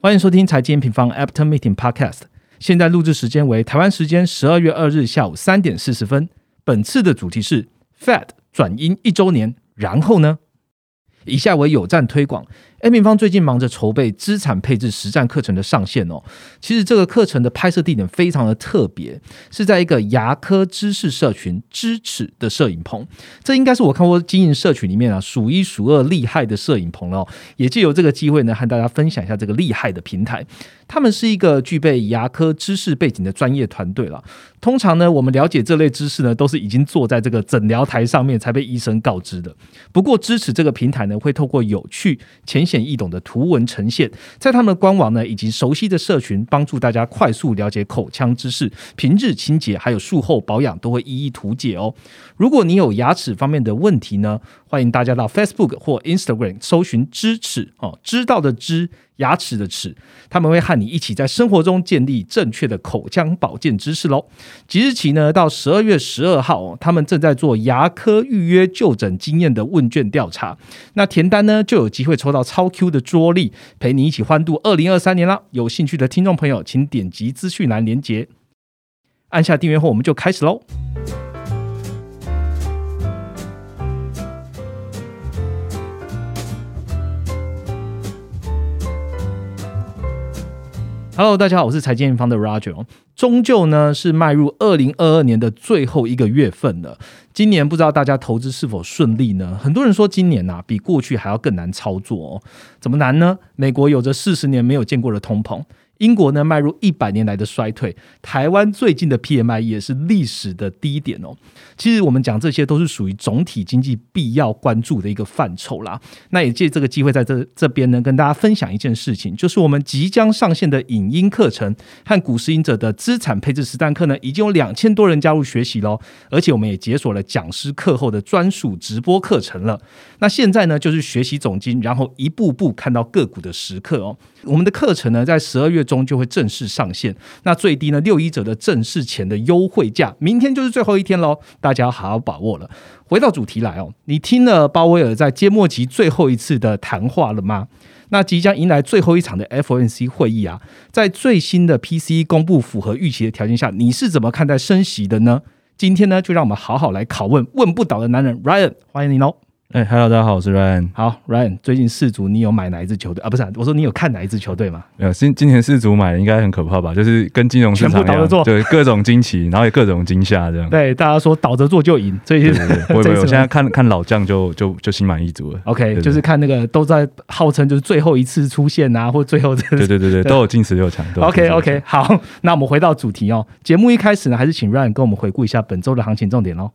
欢迎收听财经平方 After Meeting Podcast。现在录制时间为台湾时间十二月二日下午三点四十分。本次的主题是 Fed 转阴一周年，然后呢？以下为有赞推广。A 平方最近忙着筹备资产配置实战课程的上线哦。其实这个课程的拍摄地点非常的特别，是在一个牙科知识社群支持的摄影棚。这应该是我看过经营社群里面啊数一数二厉害的摄影棚了。也借由这个机会呢，和大家分享一下这个厉害的平台。他们是一个具备牙科知识背景的专业团队了。通常呢，我们了解这类知识呢，都是已经坐在这个诊疗台上面才被医生告知的。不过支持这个平台呢，会透过有趣浅显易懂的图文呈现，在他们的官网呢以及熟悉的社群，帮助大家快速了解口腔知识、平日清洁还有术后保养都会一一图解哦。如果你有牙齿方面的问题呢，欢迎大家到 Facebook 或 Instagram 搜寻“知齿”哦，知道的知。牙齿的齿，他们会和你一起在生活中建立正确的口腔保健知识喽。即日起呢，到十二月十二号，他们正在做牙科预约就诊经验的问卷调查。那填单呢，就有机会抽到超 Q 的桌历，陪你一起欢度二零二三年啦。有兴趣的听众朋友，请点击资讯栏连接，按下订阅后，我们就开始喽。Hello，大家好，我是财经方的 Roger。终究呢是迈入二零二二年的最后一个月份了。今年不知道大家投资是否顺利呢？很多人说今年呐比过去还要更难操作哦。怎么难呢？美国有着四十年没有见过的通膨。英国呢迈入一百年来的衰退，台湾最近的 PMI 也是历史的低点哦。其实我们讲这些都是属于总体经济必要关注的一个范畴啦。那也借这个机会在这这边呢跟大家分享一件事情，就是我们即将上线的影音课程和股市赢者的资产配置实战课呢，已经有两千多人加入学习喽。而且我们也解锁了讲师课后的专属直播课程了。那现在呢就是学习总金，然后一步步看到个股的时刻哦。我们的课程呢在十二月。中就会正式上线，那最低呢六一折的正式前的优惠价，明天就是最后一天喽，大家要好好把握了。回到主题来哦，你听了鲍威尔在揭幕期最后一次的谈话了吗？那即将迎来最后一场的 FOMC 会议啊，在最新的 PCE 公布符合预期的条件下，你是怎么看待升息的呢？今天呢，就让我们好好来拷问问不倒的男人 Ryan，欢迎你喽。哎，Hello，大家好，我是 Ryan。好，Ryan，最近四足你有买哪一支球队啊？不是，我说你有看哪一支球队吗？没有，今今年四足买的应该很可怕吧？就是跟金融市场一样，对，各种惊奇，然后也各种惊吓，这样。对，大家说倒着做就赢，所以我 我现在看看老将就就就心满意足了。OK，就是看那个都在号称就是最后一次出现啊，或最后对对对对，都有进十六强。OK OK，好，那我们回到主题哦。节目一开始呢，还是请 Ryan 跟我们回顾一下本周的行情重点哦。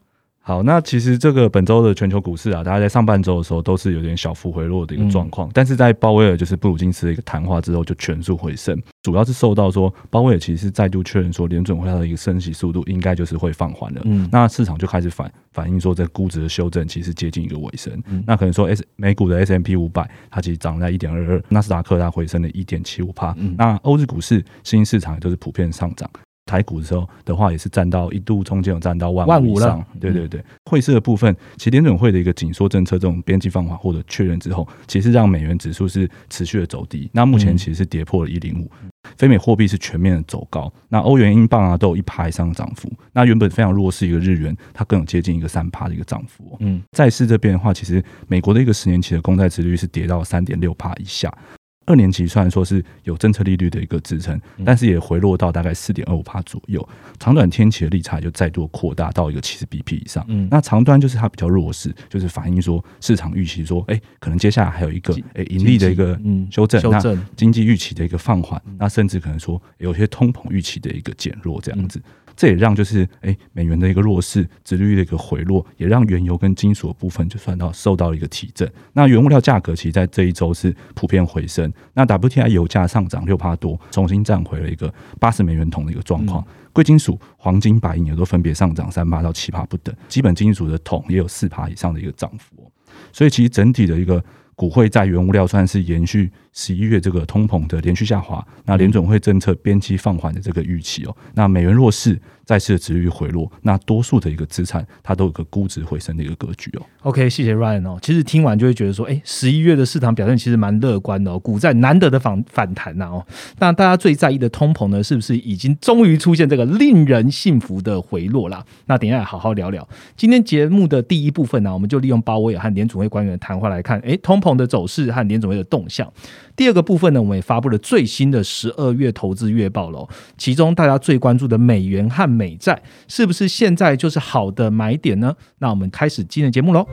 好，那其实这个本周的全球股市啊，大家在上半周的时候都是有点小幅回落的一个状况，但是在鲍威尔就是布鲁金斯的一个谈话之后，就全速回升，主要是受到说鲍威尔其实是再度确认说联准会它的一个升息速度应该就是会放缓了，嗯，那市场就开始反反映说这估值的修正其实接近一个尾声，那可能说 S 美股的 S M P 五百它其实涨在一点二二，纳斯达克它回升了一点七五帕，那欧日股市新兴市场都是普遍上涨。台股的时候的话，也是占到一度中间有占到万五以上。对对对，汇市的部分，其实联准会的一个紧缩政策这种边际放缓或者确认之后，其实让美元指数是持续的走低。那目前其实是跌破了一零五，非美货币是全面的走高。那欧元、英镑啊都有一趴以上的涨幅。那原本非常弱势一个日元，它更有接近一个三趴的一个涨幅。嗯，债市这边的话，其实美国的一个十年期的公债殖率是跌到三点六趴以下。二年期虽然说是有政策利率的一个支撑，但是也回落到大概四点二五帕左右。长短天期的利差就再度扩大到一个七十 BP 以上。那长端就是它比较弱势，就是反映说市场预期说，哎，可能接下来还有一个哎盈利的一个修正，那经济预期的一个放缓，那甚至可能说有些通膨预期的一个减弱这样子。这也让就是哎美元的一个弱势，殖利率的一个回落，也让原油跟金属的部分就算到受到一个提振。那原物料价格其实在这一周是普遍回升。那 WTI 油价上涨六帕多，重新站回了一个八十美元桶的一个状况。贵金属黄金、白银也都分别上涨三帕到七帕不等。基本金属的桶也有四帕以上的一个涨幅。所以其实整体的一个。股会在原物料算是延续十一月这个通膨的连续下滑，那联准会政策边际放缓的这个预期哦，那美元弱势，再次的值率回落，那多数的一个资产它都有个估值回升的一个格局哦。OK，谢谢 Ryan 哦。其实听完就会觉得说，哎，十一月的市场表现其实蛮乐观的哦，股债难得的反反弹呐、哦。那大家最在意的通膨呢，是不是已经终于出现这个令人信服的回落啦？那等一下好好聊聊。今天节目的第一部分呢、我们就利用鲍威尔和联储会官员的谈话来看，哎，通膨的走势和联储会的动向。第二个部分呢，我们也发布了最新的十二月投资月报喽。其中大家最关注的美元和美债，是不是现在就是好的买点呢？那我们开始今天的节目喽。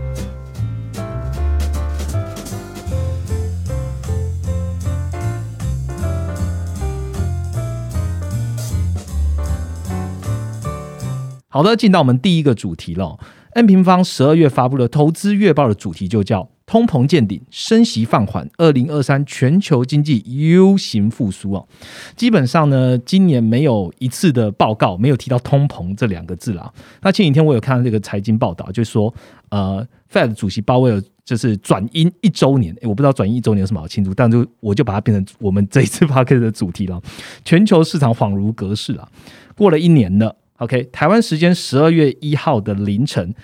好的，进到我们第一个主题了。N 平方十二月发布的投资月报的主题就叫“通膨见顶，升息放缓，二零二三全球经济 U 型复苏”哦。基本上呢，今年没有一次的报告没有提到通膨这两个字啦。那前几天我有看到这个财经报道，就说呃，Fed 主席鲍威尔就是转阴一周年，我不知道转阴一周年有什么好庆祝，但就我就把它变成我们这一次 p a r k 的主题了。全球市场恍如隔世啊，过了一年了。OK，台湾时间十二月一号的凌晨，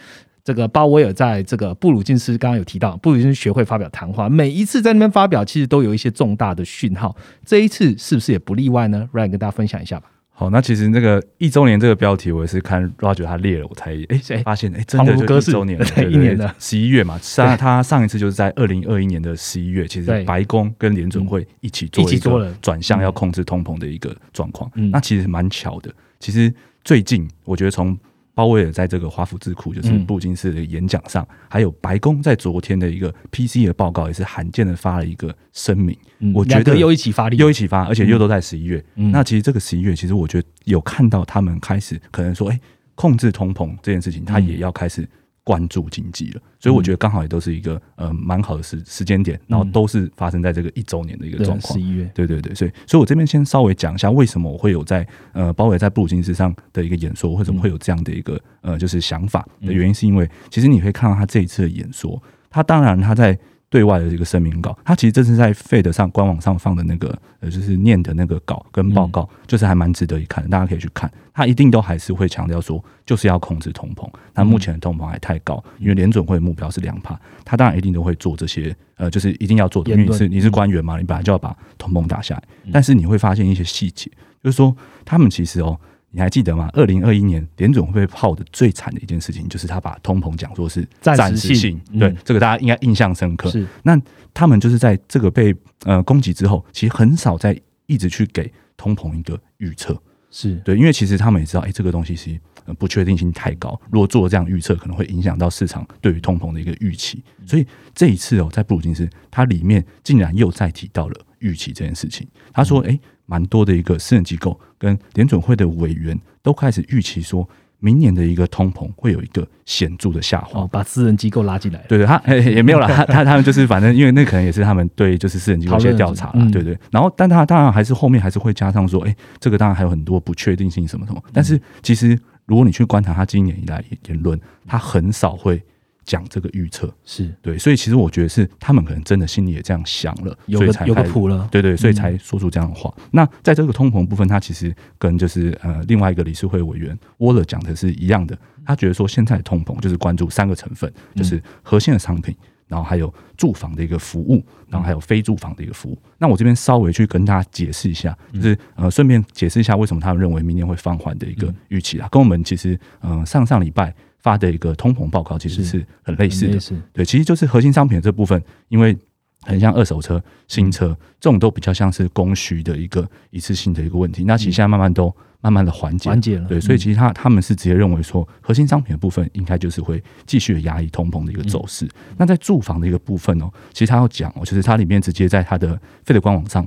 这个鲍威尔在这个布鲁金斯刚刚有提到，布鲁金斯学会发表谈话，每一次在那边发表，其实都有一些重大的讯号。这一次是不是也不例外呢？Ryan 跟大家分享一下吧。好，那其实那个一周年这个标题，我也是看 Roger 他列了，我才哎哎发现哎，真的就一周年了，对一年了，十一月嘛。上他上一次就是在二零二一年的十一月，其对实白宫跟联准会一起做一起做了转向要控制通膨的一个状况。嗯那其实蛮巧的。其实最近我觉得从鲍威尔在这个华府智库，就是嗯。布鲁金斯的演讲上，还有白宫在昨天的一个 PC 的报告，也是罕见的发了一个声明。嗯我觉得又一起发力，又一起发，而且又都在十一月。嗯。那其实这个十一月，其实我觉得有看到他们开始可能说，哎、控制通膨这件事情，他嗯。也要开始关注经济了。所以我觉得刚好也都是一个呃蛮好的时时间点，然后都是发生在这个一周年的一个状况十。一月，对对对，所以所以我这边先稍微讲一下为什么我会有在呃包围在布鲁金斯上的一个演说，为什么会有这样的一个呃就是想法的原因，是因为其实你可以看到他这一次的演说，他当然他在对外的这个声明稿，他其实这是在 Fed 上官网上放的那个呃就是念的那个稿跟报告，就是还蛮值得一看的，大家可以去看。他一定都还是会强调说，就是要控制通膨。那目前的通膨还太高，因为联准会的目标是两帕，他当然一定都会做这些呃，就是一定要做的，因为你是你是官员嘛，你本来就要把通膨打下来。嗯但是你会发现一些细节，就是说他们其实哦，你还记得吗？二零二一年联总会泡的最惨的一件事情，就是他把通膨讲说是暂时性对这个大家应该印象深刻。是那他们就是在这个被呃攻击之后，其实很少在一直去给通膨一个预测。是，对，因为其实他们也知道，哎、这个东西是、呃、不确定性太高，如果做这样预测，可能会影响到市场对于通膨的一个预期。所以这一次哦，在布鲁金斯，它里面竟然又再提到了预期这件事情。他说，哎、蛮多的一个私人机构跟联准会的委员都开始预期说，明年的一个通膨会有一个显著的下滑。哦，把私人机构拉进来，对对，他、欸、也没有啦，他他他们就是反正因为那可能也是他们对就是私人机构一些调查啦，对对。然后，但他当然还是后面还是会加上说，哎、这个当然还有很多不确定性什么什么。但是其实如果你去观察他今年以来言论，他很少会讲这个预测，是对。所以其实我觉得是他们可能真的心里也这样想了，有个有个所以才开始谱了，对对，所以嗯才说出这样的话。那在这个通膨部分，他其实跟就是呃另外一个理事会委员沃勒讲的是一样的。他觉得说现在的通膨就是关注三个成分，就是核心的商品，然后还有住房的一个服务，然后还有非住房的一个服务。那我这边稍微去跟大家解释一下，就是呃顺便解释一下为什么他们认为明年会放缓的一个预期啊，跟我们其实呃上上礼拜发的一个通膨报告其实是是很类似的对，其实就是核心商品的这部分，因为很像二手车、新车这种都比较像是供需的一个一次性的一个问题。那其实现在慢慢都慢慢的缓解，缓解了，对，所以嗯其实他他们是直接认为说，核心商品的部分应该就是会继续的压抑通膨的一个走势。嗯那在住房的一个部分哦，其实他要讲哦，就是它里面直接在它的费的官网上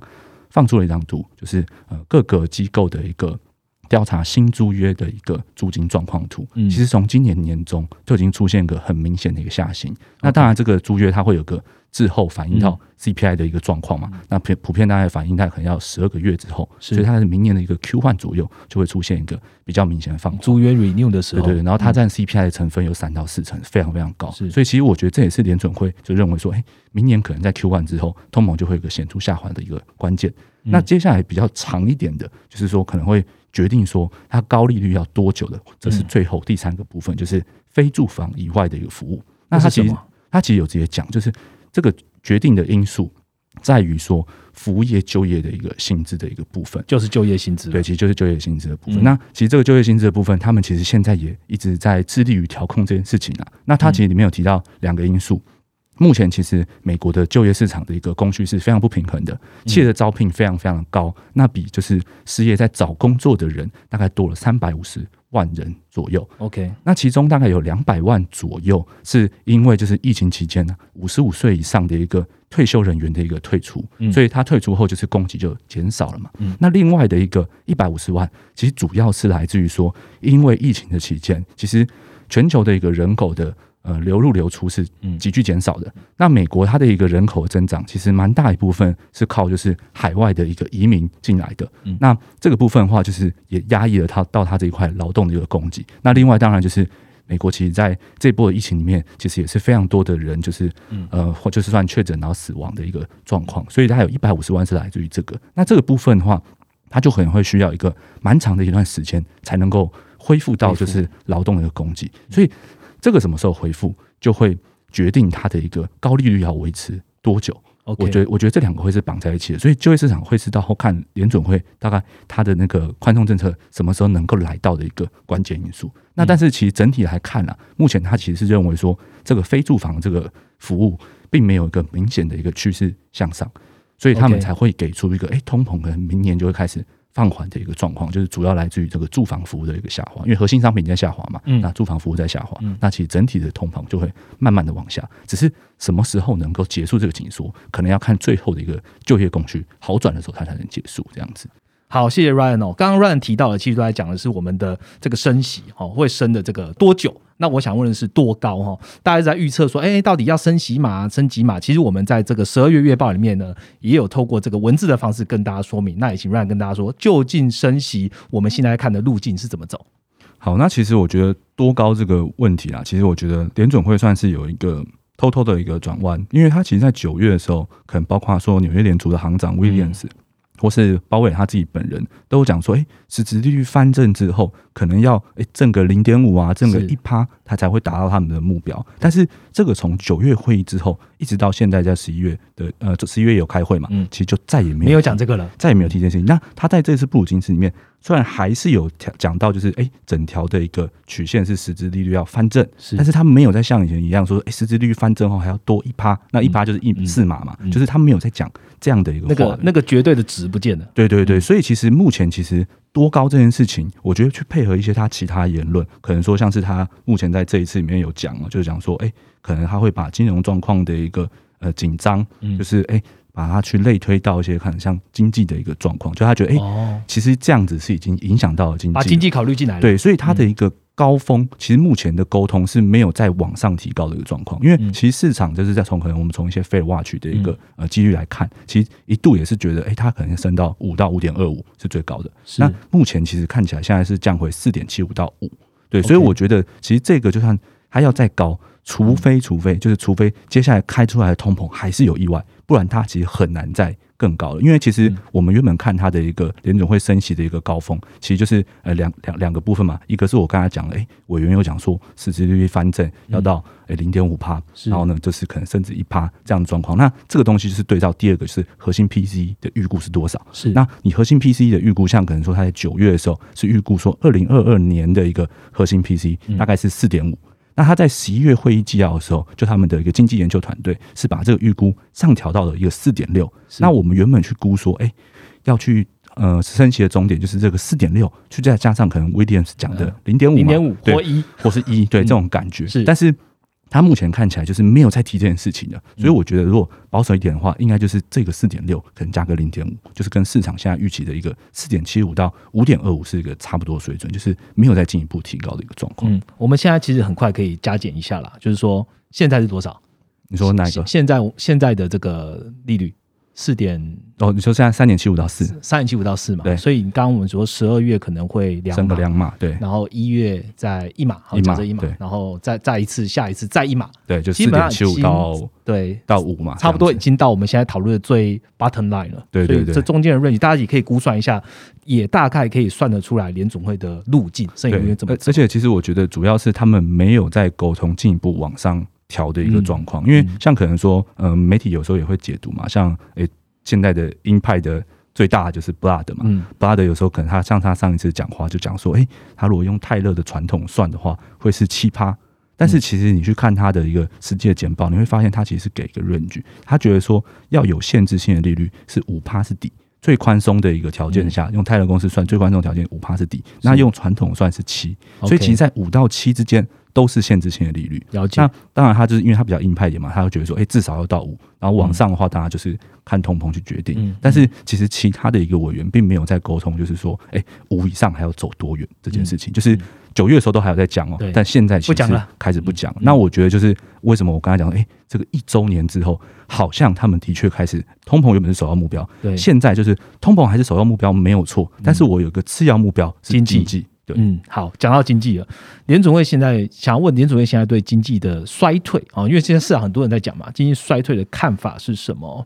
放出了一张图，就是呃各个机构的一个。调查新租约的一个租金状况图，嗯其实从今年年中就已经出现一个很明显的一个下行。那当然，这个租约它会有个滞后反映到 CPI 的一个状况嘛。那普普遍大概反映大概可能要十二个月之后，所以它是明年的一个 Q 换左右就会出现一个比较明显的放缓。租约 renew 的时候，对对对，然后它占 CPI 的成分有三到四成，非常非常高。所以其实我觉得这也是联准会就认为说，哎，明年可能在 Q 换之后，通膨就会有一个显著下滑的一个关键。那接下来比较长一点的，就是说可能会决定说它高利率要多久的，这是最后第三个部分，就是非住房以外的一个服务。那它其实它其实有直接讲，就是这个决定的因素在于说服务业就业的一个薪资的一个部分，就是就业薪资。对，其实就是就业薪资的部分。那其实这个就业薪资的部分，他们其实现在也一直在致力于调控这件事情啊。那它其实里面有提到两个因素。目前其实美国的就业市场的一个供需是非常不平衡的，企业的招聘非常非常的高，那比就是失业在找工作的人大概多了三百五十万人左右。OK，那其中大概有两百万左右是因为就是疫情期间呢，五十五岁以上的一个退休人员的一个退出，所以他退出后就是供给就减少了嘛。那另外的一个一百五十万，其实主要是来自于说，因为疫情的期间，其实全球的一个人口的。呃，流入流出是急剧减少的。那美国它的一个人口增长，其实蛮大一部分是靠就是海外的一个移民进来的。那这个部分的话，就是也压抑了它到它这一块劳动的一个供给。那另外当然就是美国其实在这波的疫情里面，其实也是非常多的人就是呃或就是算确诊然后死亡的一个状况。所以它有一百五十万是来自于这个。那这个部分的话，它就可能会需要一个蛮长的一段时间才能够恢复到就是劳动的一个供给。所以。这个什么时候回复，就会决定它的一个高利率要维持多久。我觉得，我觉得这两个会是绑在一起的，所以就业市场会是到后看联准会大概它的那个宽松政策什么时候能够来到的一个关键因素。那但是其实整体来看啊，目前它其实是认为说，这个非住房这个服务并没有一个明显的一个趋势向上，所以他们才会给出一个，哎，通膨可能明年就会开始。放缓的一个状况，就是主要来自于这个住房服务的一个下滑，因为核心商品在下滑嘛，嗯那住房服务在下滑，那其实整体的通膨就会慢慢的往下。只是什么时候能够结束这个紧缩，可能要看最后的一个就业供需好转的时候，它才能结束这样子。好，谢谢 Ryan 哦。刚刚 Ryan 提到的，其实都在讲的是我们的这个升息哦，会升的这个多久？那我想问的是多高哈？大家在预测说，哎，到底要升息码、升级码？其实我们在这个十二月月报里面呢，也有透过这个文字的方式跟大家说明。那也请 Ryan 跟大家说，究竟升息我们现在看的路径是怎么走？好，那其实我觉得多高这个问题啊，其实我觉得联准会算是有一个偷偷的一个转弯，因为它其实在九月的时候，可能包括说纽约联储的行长 Williams。或是包伟他自己本人都有讲说，哎，实质利率翻正之后，可能要哎挣个零点五啊，挣个一趴，他才会达到他们的目标。但是这个从九月会议之后，一直到现在在十一月的呃，十一月有开会嘛，嗯，其实就再也没有没有讲这个了，再也没有提这件事情。那他在这次布鲁金斯里面。虽然还是有讲到，就是哎，整条的一个曲线是实质利率要翻正，是。但是他没有再像以前一样说，哎，实质利率翻正后还要多一趴，那一趴就是一四码嘛，就是他没有在讲这样的一个那个那个绝对的值不见了。对对对，所以其实目前其实多高这件事情，我觉得去配合一些他其他言论，可能说像是他目前在这一次里面有讲了，就是讲说，哎，可能他会把金融状况的一个呃紧张，就是哎。把它去类推到一些可能像经济的一个状况，就他觉得哎，其实这样子是已经影响到了经济，把经济考虑进来了。对，所以他的一个高峰，其实目前的沟通是没有在往上提高的一个状况。因为其实市场就是在从可能我们从一些 Fed Watch 的一个呃几率来看，其实一度也是觉得哎，它可能升到五到五点二五是最高的。那目前其实看起来现在是降回四点七五到五。对，所以我觉得其实这个就算它要再高，除非除非就是除非接下来开出来的通膨还是有意外。不然它其实很难再更高了，因为其实我们原本看它的一个联总会升息的一个高峰，其实就是呃两两两个部分嘛，一个是我刚才讲了，哎，委员有讲说市值利率翻正要到诶零点五帕，然后呢就是可能甚至一帕这样的状况，那这个东西就是对照第二个是核心 P C 的预估是多少？是。那你核心 P C 的预估，像可能说它在九月的时候是预估说二零二二年的一个核心 P C 大概是四点五。那他在十一月会议纪要的时候，就他们的一个经济研究团队是把这个预估上调到了一个四点六。那我们原本去估说，哎，要去呃升息的终点就是这个四点六，去再加上可能 Williams 讲的零点五、零点五或一或是一对这种感觉。是，但是。他目前看起来就是没有在提这件事情的，所以我觉得如果保守一点的话，应该就是这个四点六可能加个零点五，就是跟市场现在预期的一个四点七五到五点二五是一个差不多水准，就是没有再进一步提高的一个状况。嗯，我们现在其实很快可以加减一下啦，就是说现在是多少？你说哪一个？现在现在的这个利率四点哦，你说现在三点七五到四，三点七五到四嘛，对。所以刚刚我们说十二月可能会两升个码，两码，对。然后一月再一码，好一码这一码，然后再再一次，下一次再一码，对，就基四点七五到对，到五嘛，差不多已经到我们现在讨论的最 bottom line 了。对对对。所以这中间的 range 大家也可以估算一下，也大概可以算得出来联总会的路径，剩余怎么而。且其实我觉得主要是他们没有在沟通进一步往上调的一个状况，因为像可能说，嗯、媒体有时候也会解读嘛，像诶、现在的鹰派的最大的就是 Blood 嘛、嗯。B l o o d 有时候可能他像他上一次讲话就讲说，诶、他如果用泰勒的传统算的话，会是七趴。但是其实你去看他的一个实际的简报，你会发现他其实是给一个 range，他觉得说要有限制性的利率是五趴是底，最宽松的一个条件下，用泰勒公司算最宽松条件五趴是底，那用传统算是七，所以其实，在五到七之间都是限制性的利率。了解。那当然，他就是因为他比较硬派一点嘛，他会觉得说，哎、至少要到五，然后往上的话，当然就是看通膨去决定。嗯但是其实其他的一个委员并没有在沟通，就是说，哎、五以上还要走多远这件事情，就是九月的时候都还有在讲哦、但现在不讲了。开始不讲。嗯那我觉得就是为什么我刚才讲，哎、这个一周年之后，好像他们的确开始通膨原本是首要目标，对，现在就是通膨还是首要目标没有错，但是我有个次要目标是经济。对，嗯，好，讲到经济了，联总会现在想要问联总会现在对经济的衰退啊、因为现在市场很多人在讲嘛，经济衰退的看法是什么？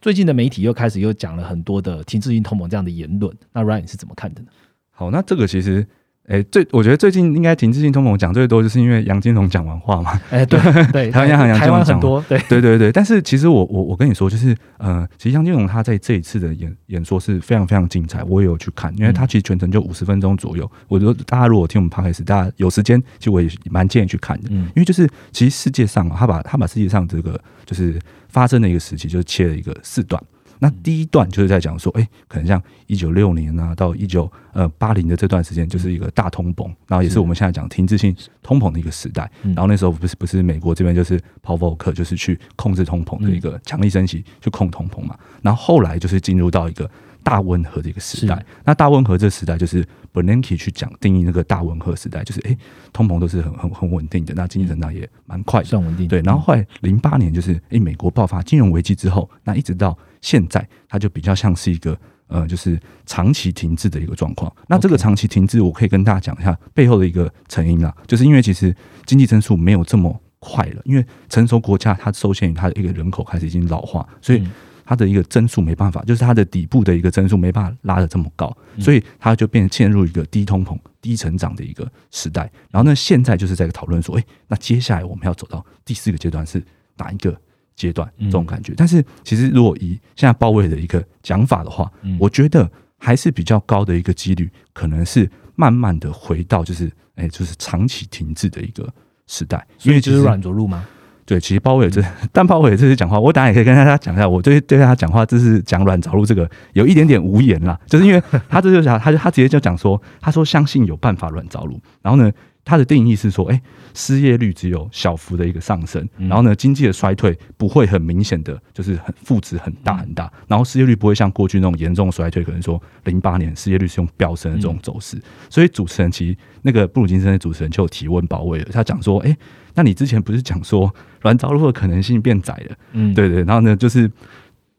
最近的媒体又开始又讲了很多的停滞性通膨这样的言论，那 Ryan 你是怎么看的呢？好，那这个其实，哎、最我觉得最近应该停滞性通膨讲最多，就是因为杨金龙讲完话嘛。哎，对 对，台湾央行杨金龙讲很多对，对对对，但是其实我我我跟你说，就是呃，其实杨金龙他在这一次的演演说是非常非常精彩，我也有去看，因为他其实全程就五十分钟左右。我觉得大家如果听我们 podcast，大家有时间，其实我也蛮建议去看的，嗯因为就是其实世界上啊，他把他把世界上这个就是发生的一个时期，就是切了一个四段。那第一段就是在讲说，哎、可能像一九六年啊到一九呃八零的这段时间，就是一个大通膨，然后也是是我们现在讲停滞性通膨的一个时代。嗯然后那时候不是不是美国这边就是 Paul Volcker 就是去控制通膨的一个强力升息，去控通膨嘛。然后后来就是进入到一个大温和的一个时代。那大温和这个时代就是 Bernanke 去讲定义那个大温和时代，就是哎、通膨都是很很很稳定的，那经济增长也蛮快的。算稳定，对，然后后来零八年就是诶、美国爆发金融危机之后，那一直到现在，它就比较像是一个呃，就是长期停滞的一个状况。那这个长期停滞，我可以跟大家讲一下背后的一个成因啦，就是因为其实经济增速没有这么快了，因为成熟国家它受限于它的一个人口开始已经老化，所以嗯它的一个增速没办法，就是它的底部的一个增速没办法拉得这么高，嗯所以它就变陷入一个低通膨、低成长的一个时代。然后呢，现在就是在讨论说，诶，那接下来我们要走到第四个阶段是哪一个阶段？嗯这种感觉。但是其实如果以现在鲍威尔的一个讲法的话，嗯我觉得还是比较高的一个几率，可能是慢慢的回到就是诶，就是长期停滞的一个时代，因所以就是软着陆吗？对，其实鲍威尔这，但鲍威尔这次讲话，我当然也可以跟大家讲一下，我对对他讲话，这是讲软着陆这个有一点点无言啦，就是因为他这就讲，他就他直接就讲说，他说相信有办法软着陆，然后呢，他的定义是说，哎、失业率只有小幅的一个上升，然后呢，经济的衰退不会很明显的，就是很负值很大很大，然后失业率不会像过去那种严重衰退，可能说零八年失业率是用飙升的这种走势，所以主持人其实那个布鲁金森的主持人就有提问鲍威尔，他讲说，哎、那你之前不是讲说软着陆的可能性变窄了？嗯，对对，然后呢，就是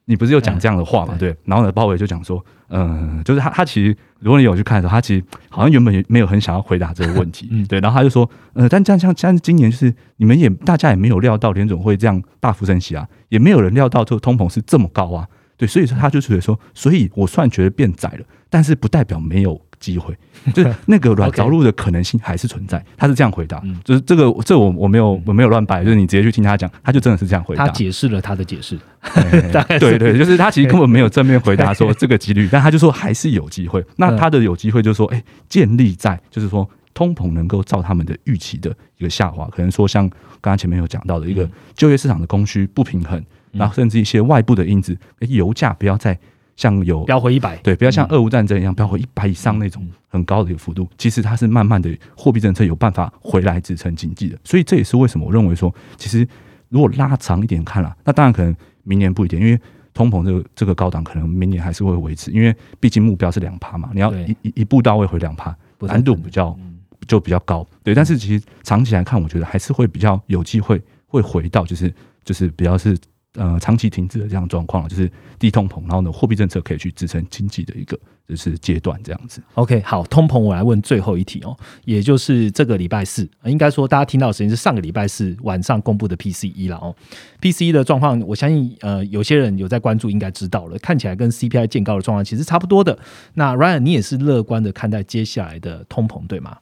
你不是有讲这样的话嘛？对，然后呢，鲍威尔就讲说，嗯、就是他他其实，如果你有去看的时候，他其实好像原本也没有很想要回答这个问题，嗯。对，然后他就说，呃，但这样像像今年就是你们也大家也没有料到联总会这样大幅升息啊，也没有人料到这个通膨是这么高啊，对，所以说他就觉得说，所以我虽然觉得变窄了，但是不代表没有机会，就是那个软着陆的可能性还是存在。他是这样回答，嗯。就是这个这我我没有我没有乱掰，就是你直接去听他讲，他就真的是这样回答。他解释了他的解释，对对，就是他其实根本没有正面回答 说这个几率，但他就说还是有机会。那他的有机会就是说，哎、建立在就是说通膨能够照他们的预期的一个下滑，可能说像刚刚前面有讲到的一个就业市场的供需不平衡，然后甚至一些外部的因子，哎油价不要再像有飙回一百，对，不要像俄乌战争一样飙回一百以上那种很高的一个幅度。其实它是慢慢的货币政策有办法回来支撑经济的，所以这也是为什么我认为说，其实如果拉长一点看啦，那当然可能明年不一定，因为通膨这个这个高档可能明年还是会维持，因为毕竟目标是两趴嘛，你要一一一步到位回两趴，难度比较嗯。就比较高。对，但是其实长期来看，我觉得还是会比较有机会会回到就是就是比较是呃长期停滞的这样状况，就是低通膨，然后呢货币政策可以去支撑经济的一个就是阶段这样子。OK，好，通膨我来问最后一题哦，也就是这个礼拜四，呃应该说大家听到的时间是上个礼拜四晚上公布的 PCE 了哦。PCE 的状况，我相信呃有些人有在关注，应该知道了，看起来跟 CPI 见高的状况其实差不多的。那 Ryan，你也是乐观的看待接下来的通膨对吗？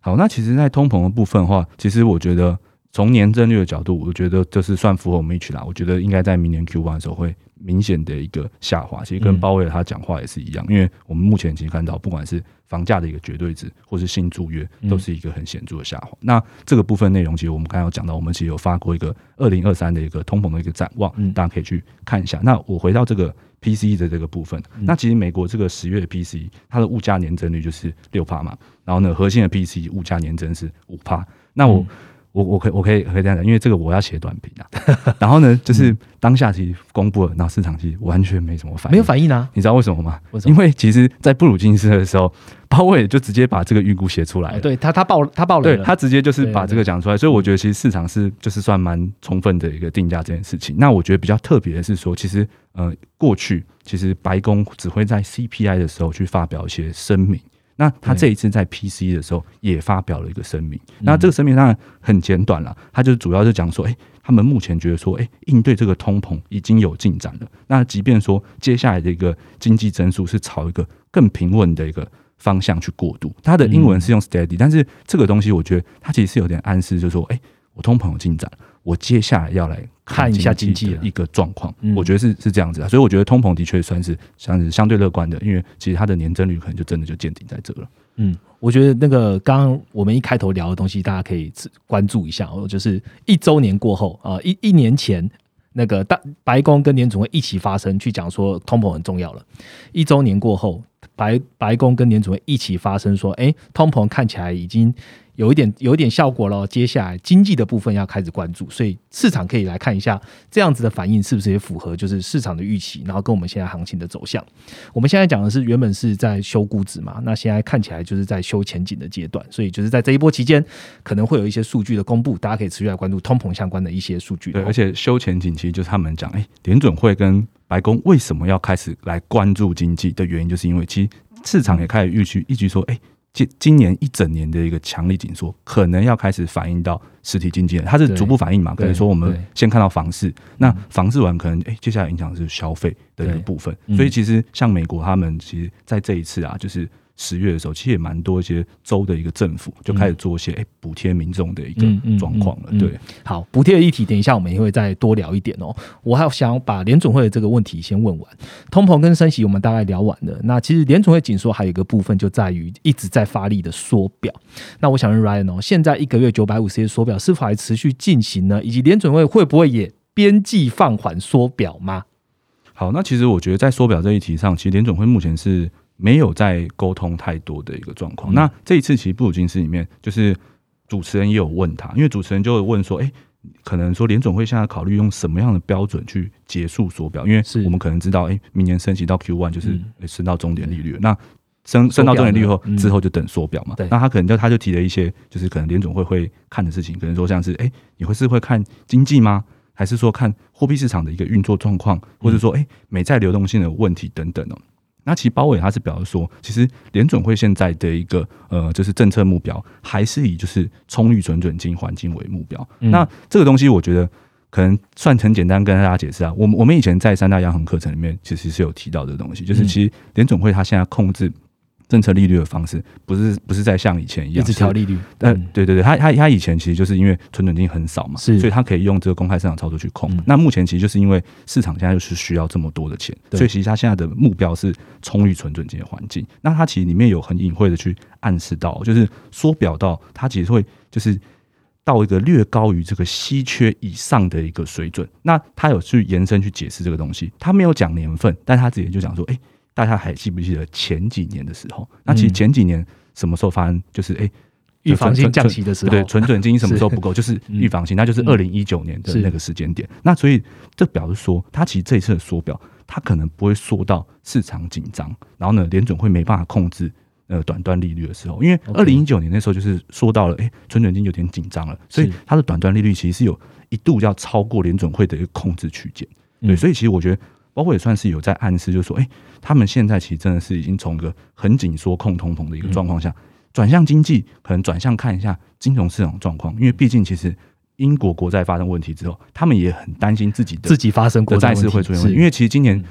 好，那其实，在通膨的部分的话，其实我觉得从年增率的角度，我觉得这是算符合我们预期啦。我觉得应该在明年 Q one 的时候会明显的一个下滑。其实跟嗯鲍威尔他讲话也是一样，因为我们目前其实看到，不管是房价的一个绝对值，或是新住约，嗯都是一个很显著的下滑。那这个部分内容，其实我们刚刚有讲到，我们其实有发过一个二零二三的一个通膨的一个展望，嗯大家可以去看一下。那我回到这个 PCE 的这个部分，嗯那其实美国这个十月的 PCE，它的物价年增率就是六帕嘛，然后呢，核心的 PCE 物价年增是五帕。那我、嗯我我可以我可以可以这样讲，因为这个我要写短评啊。然后呢，就是当下其实公布了，然后市场其实完全没什么反应，没有反应啊？你知道为什么吗？因为其实，在布鲁金斯的时候，鲍威尔就直接把这个预估写出来了。哦对他他爆他爆雷了，对他直接就是把这个讲出来，所以我觉得其实市场是就是算蛮充分的一个定价这件事情。那我觉得比较特别的是说，其实呃过去其实白宫只会在 CPI 的时候去发表一些声明。那他对。这一次在 PC 的时候也发表了一个声明，那这个声明当然很简短了，他就主要是讲说，哎、他们目前觉得说，哎、应对这个通膨已经有进展了。那即便说接下来的一个经济增速是朝一个更平稳的一个方向去过渡，它的英文是用 steady，、但是这个东西我觉得它其实是有点暗示，就是说，哎、我通膨有进展，我接下来要来看一下经济的一个状况，嗯我觉得是是这样子啊，所以我觉得通膨的确算是算是相对乐观的，因为其实它的年增率可能就真的就见顶在这了。嗯，我觉得那个刚刚我们一开头聊的东西，大家可以关注一下哦，就是一周年过后啊、一一年前那个大白宫跟联总会一起发声，去讲说通膨很重要了。一周年过后，白白宫跟联总会一起发声说，哎，通膨看起来已经有一点有一点效果了，接下来经济的部分要开始关注，所以市场可以来看一下这样子的反应是不是也符合就是市场的预期，然后跟我们现在行情的走向。我们现在讲的是原本是在修估值嘛，那现在看起来就是在修前景的阶段，所以就是在这一波期间，可能会有一些数据的公布，大家可以持续来关注通膨相关的一些数据。对，而且修前景其实就是他们讲，哎、联准会跟白宫为什么要开始来关注经济的原因，就是因为其实市场也开始预期预期说，哎、今今年一整年的一个强力紧缩，可能要开始反映到实体经济了，它是逐步反应嘛。可能说我们先看到房市，那房市完可能哎、接下来影响是消费的一个部分。嗯。所以其实像美国他们其实在这一次啊，就是十月的时候，其实也蛮多一些州的一个政府就开始做一些哎补贴民众的一个状况了。嗯嗯对，好，补贴的议题，等一下我们也会再多聊一点哦。我还想把联总会的这个问题先问完，通膨跟升息我们大概聊完了。那其实联总会紧缩还有一个部分就在于一直在发力的缩表。那我想问 Ryan 哦，现在一个月九百五十页缩表是否还持续进行呢？以及联总会会不会也边际放缓缩表吗？好，那其实我觉得在缩表这一题上，其实联总会目前是没有在沟通太多的一个状况。嗯那这一次其实布鲁金斯里面，就是主持人也有问他，因为主持人就会问说，哎、可能说联总会现在考虑用什么样的标准去结束缩表？因为是我们可能知道，哎、明年升级到 Q one 就是升到终点利率了，那升升到终点利率后之后就等缩表嘛。对那他可能就他就提了一些，就是可能联总会会看的事情，可能说像是，哎、你会是会看经济吗？还是说看货币市场的一个运作状况，或者说哎、诶美债流动性的问题等等哦。那其实包伟他是表示说，其实联准会现在的一个呃，就是政策目标还是以就是充裕准准金环境为目标。嗯那这个东西我觉得可能算很简单跟大家解释啊。我们我们以前在三大央行课程里面其实是有提到这个东西，就是嗯其实联准会它现在控制政策利率的方式，不是不是在像以前一一样一直调利率，呃嗯，对对对，他他他以前其实就是因为存准金很少嘛，所以他可以用这个公开市场操作去控。嗯那目前其实就是因为市场现在就是需要这么多的钱，所以其实他现在的目标是充裕存准金的环境。那他其实里面有很隐晦的去暗示到，就是缩表到它其实会就是。到一个略高于这个稀缺以上的一个水准，那他有去延伸去解释这个东西，他没有讲年份，但他直接就讲说，哎、大家还记不记得前几年的时候？那其实嗯前几年什么时候发生？就是哎、预防性降息的时候，对，存准金什么时候不够？就是嗯预防性，那就是嗯二零一九年的那个时间点。那所以这表示说，它其实这一次的缩表，它可能不会缩到市场紧张，然后呢，联准会没办法控制呃短端利率的时候，因为二零一九年那时候就是说到了，哎、存准金有点紧张了，所以它的短端利率其实是有一度要超过联准会的一个控制区间。对，嗯所以其实我觉得，包括也算是有在暗示，就是说，哎、他们现在其实真的是已经从一个很紧缩控通膨的一个状况下，转向经济，可能转向看一下金融市场状况，因为毕竟其实英国国债发生问题之后，他们也很担心自己的自己发生国债是会出现问题，因为其实今年嗯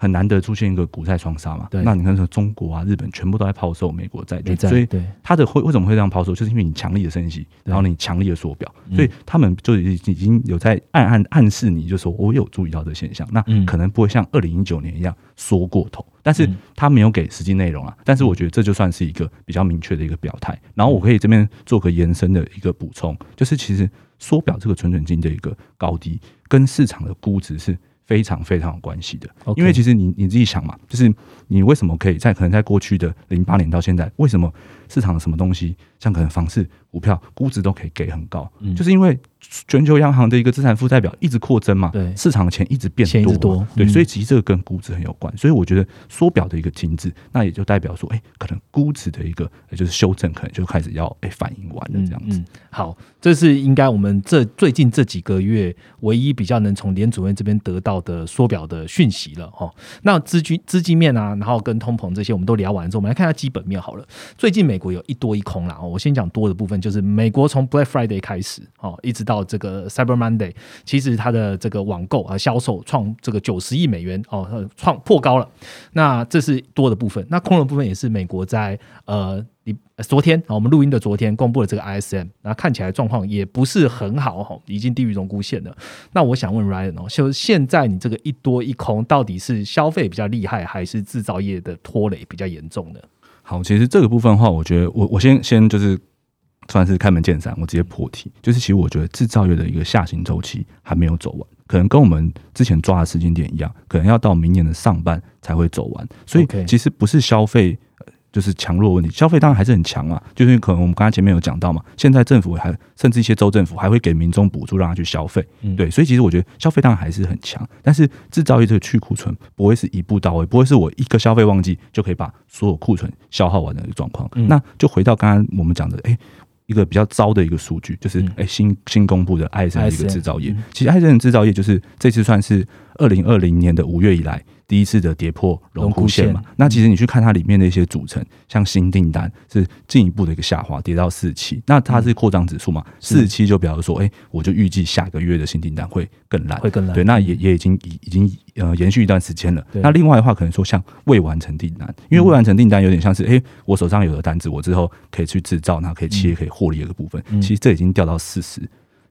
很难得出现一个股债双杀嘛。对那你看说中国啊、日本全部都在抛售美国债券，所以它的会为什么会这样抛售，就是因为你强力的升息，然后你强力的缩表，嗯所以他们就已已经有在暗暗暗示你，就说我有注意到这个现象，那嗯可能不会像二零一九年一样缩过头，但是嗯他没有给实际内容啊。但是我觉得这就算是一个比较明确的一个表态。然后我可以这边做个延伸的一个补充，就是其实缩表这个存准金的一个高低，跟市场的估值是非常非常有关系的。因为其实你你自己想嘛，就是你为什么可以在可能在过去的零八年到现在，为什么市场的什么东西，像可能房市、股票估值都可以给很高，嗯就是因为全球央行的一个资产负债表一直扩增嘛，对市场的钱一直变多对，所以其实这个跟估值很有关。所以我觉得缩表的一个停止，那也就代表说，哎、可能估值的一个也就是修正，可能就开始要哎、反应完了这样子。嗯。好，这是应该我们这最近这几个月唯一比较能从联储会这边得到的缩表的讯息了哦。那资金资金面啊，然后跟通膨这些我们都聊完之后，我们来看一下基本面好了。最近美国有一多一空啦，我先讲多的部分，就是美国从 Black Friday 开始哦，一直到这个 Cyber Monday，其实它的这个网购啊销售创这个九十亿美元哦，创破高了。那这是多的部分，那空的部分也是美国在呃。你昨天啊，我们录音的昨天公布了这个 ISM，那看起来状况也不是很好哈，已经低于荣估线了。那我想问 Ryan 哦，就是现在你这个一多一空，到底是消费比较厉害，还是制造业的拖累比较严重呢？好，其实这个部分的话，我觉得我我先先就是算是开门见山，我直接破题，就是其实我觉得制造业的一个下行周期还没有走完，可能跟我们之前抓的时间点一样，可能要到明年的上半才会走完，所以其实不是消费。呃就是强弱问题，消费当然还是很强啊，就是可能我们刚才前面有讲到嘛，现在政府还甚至一些州政府还会给民众补助让他去消费，嗯。对，所以其实我觉得消费当然还是很强，但是制造业这个去库存不会是一步到位，不会是我一个消费旺季就可以把所有库存消耗完的一个状况。嗯。那就回到刚刚我们讲的，哎、一个比较糟的一个数据，就是嗯。哎、新新公布的艾森的一个制造业。嗯。其实艾森的制造业就是这次算是二零二零年的五月以来第一次的跌破荣枯线嘛。那其实你去看它里面的一些组成，像新订单是进一步的一个下滑，跌到四七。那它是扩张指数嘛？四七就表示说，哎、我就预计下个月的新订单会更烂。会更烂。对，那也也已经已已经呃延续一段时间了。那另外的话，可能说像未完成订单，因为未完成订单有点像是，诶，我手上有的单子，我之后可以去制造，然后可以切，可以获利的一个部分。嗯其实这已经掉到四十，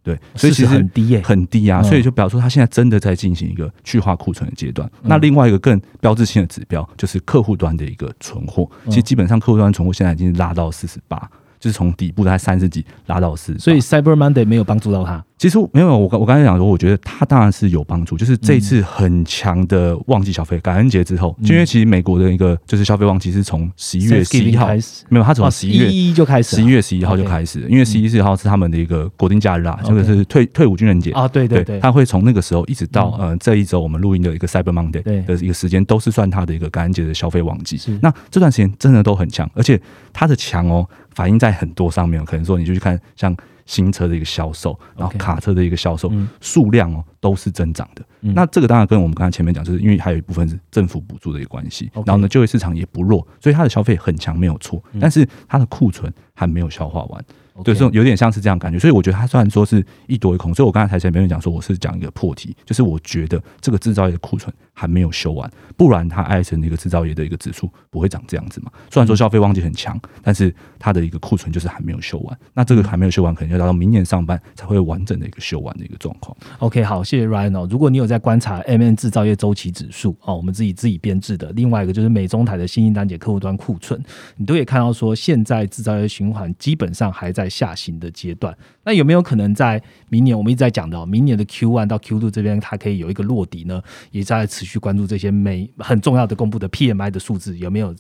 对，所以其实很低耶很低啊。嗯所以就表示说，它现在真的在进行一个去化库存的阶段。嗯那另外一个更标志性的指标就是客户端的一个存货，嗯其实基本上客户端存货现在已经拉到四十八。就是从底部在三十几拉到四，所以 Cyber Monday 没有帮助到他。其实没有，我刚我刚才讲说，我觉得他当然是有帮助，就是这一次很强的旺季消费，感恩节之后，因为其实美国的一个就是消费旺季是从十一月十一号开始，没有，他从哦，十一月一就开始，十一月十一号就开始，因为十一月十号是他们的一个国定假日啊，这个是退退伍军人节。啊，对对对，他会从那个时候一直到嗯。呃这一周我们录音的一个 Cyber Monday 的一个时间，都是算他的一个感恩节的消费旺季。那这段时间真的都很强，而且它的强哦，反映在很多上面哦，可能说你就去看像新车的一个销售，然后卡车的一个销售嗯。数量哦都是增长的。嗯。那这个当然跟我们刚才前面讲，就是因为还有一部分是政府补助的一个关系然后呢就业市场也不弱，所以它的消费很强没有错，嗯。但是它的库存还没有消化完。对，这种有点像是这样感觉，所以我觉得它虽然说是一多一空，所以我刚才台前面讲说我是讲一个破题，就是我觉得这个制造业的库存还没有修完，不然它爱神的一个制造业的一个指数不会长这样子嘛。虽然说消费旺季很强，但是它的一个库存就是还没有修完，那这个还没有修完，可能要到明年上半才会完整的一个修完的一个状况。OK，好，谢谢 Ryan 哦。如果你有在观察 M N 制造业周期指数哦，我们自己自己编制的，另外一个就是美中台的新订单节客户端库存，你都可以看到说，现在制造业循环基本上还在下行的阶段。那有没有可能在明年，我们一直在讲的、明年的 Q one 到 Q two 这边，它可以有一个落底呢？也在持续关注这些美很重要的公布的 PMI 的数字有没有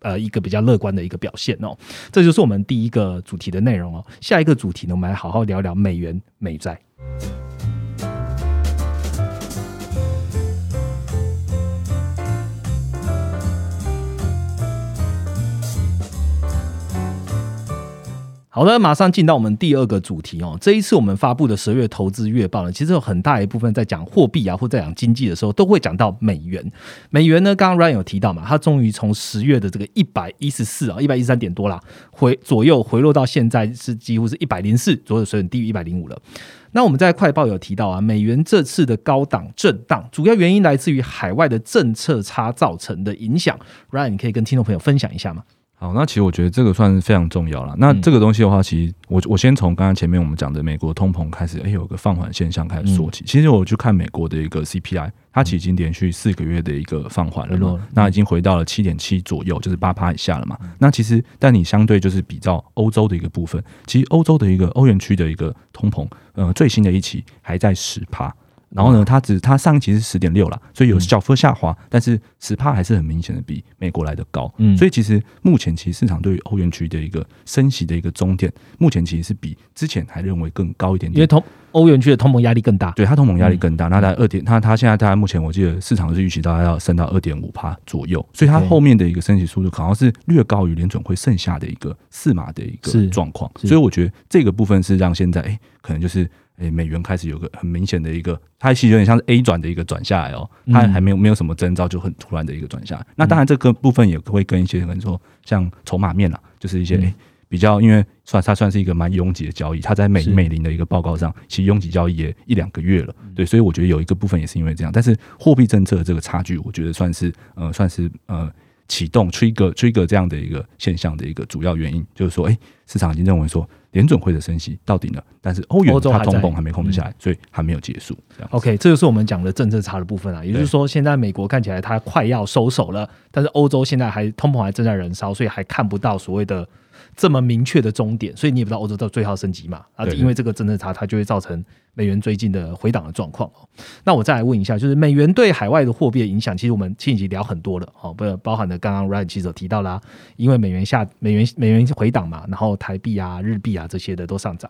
呃一个比较乐观的一个表现哦。这就是我们第一个主题的内容哦。下一个主题呢，我们来好好聊聊美元美债。好的，马上进到我们第二个主题哦。这一次我们发布的十月投资月报呢，其实有很大一部分在讲货币啊，或在讲经济的时候，都会讲到美元。美元呢，刚刚 Ryan 有提到嘛，它终于从十月的这个一百一十四啊，一百一十三点多啦，回左右回落到现在是几乎是一百零四左右水准，低于一百零五了。那我们在快报有提到啊，美元这次的高档震荡，主要原因来自于海外的政策差造成的影响。Ryan，你可以跟听众朋友分享一下吗？好，那其实我觉得这个算是非常重要了。那这个东西的话，其实我我先从刚刚前面我们讲的美国通膨开始，哎，有个放缓现象开始说起。其实我去看美国的一个 CPI，它其实已经连续四个月的一个放缓了，那已经回到了七点七左右，就是八趴以下了嘛。那其实，但你相对就是比较欧洲的一个部分，其实欧洲的一个欧元区的一个通膨，呃，最新的一期还在十趴。然后呢，它只它上期是十点六了，所以有小幅下滑，但是十帕还是很明显的比美国来的高。嗯，所以其实目前其实市场对于欧元区的一个升息的一个终点，目前其实是比之前还认为更高一点点。因为通欧元区的通膨压力更大，对它通膨压力更大。那在二点，它它现在大概目前我记得市场是预期大概要升到二点五帕左右，所以它后面的一个升息速度可能是略高于联准会剩下的一个四码的一个状况。所以我觉得这个部分是让现在哎，可能就是。诶，美元开始有个很明显的一个，它其实有点像是 A 转的一个转下来哦，它还没有没有什么征兆，就很突然的一个转下来。那当然这个部分也会跟一些可能说像筹码面啦，就是一些诶比较，因为算它算是一个蛮拥挤的交易，它在美美林的一个报告上，其实拥挤交易也一两个月了，对，所以我觉得有一个部分也是因为这样。但是货币政策的这个差距，我觉得算是呃算是呃启动 trigger trigger 这样的一个现象的一个主要原因，就是说，哎，市场已经认为说。联准会的升息到顶了，但是欧元它通膨还没控制下来，所以还没有结束。OK，这就是我们讲的政策差的部分啊。也就是说，现在美国看起来它快要收手了，但是欧洲现在还通膨还正在燃烧，所以还看不到所谓的这么明确的终点。所以你也不知道欧洲到最后升级嘛？啊，因为这个政策差，它就会造成。美元最近的回档的状况哦，那我再来问一下，就是美元对海外的货币的影响，其实我们前几集聊很多了哦，不包含的刚刚 Ryan 记者提到啦，因为美元下美元美元回档嘛，然后台币啊、日币啊这些的都上涨。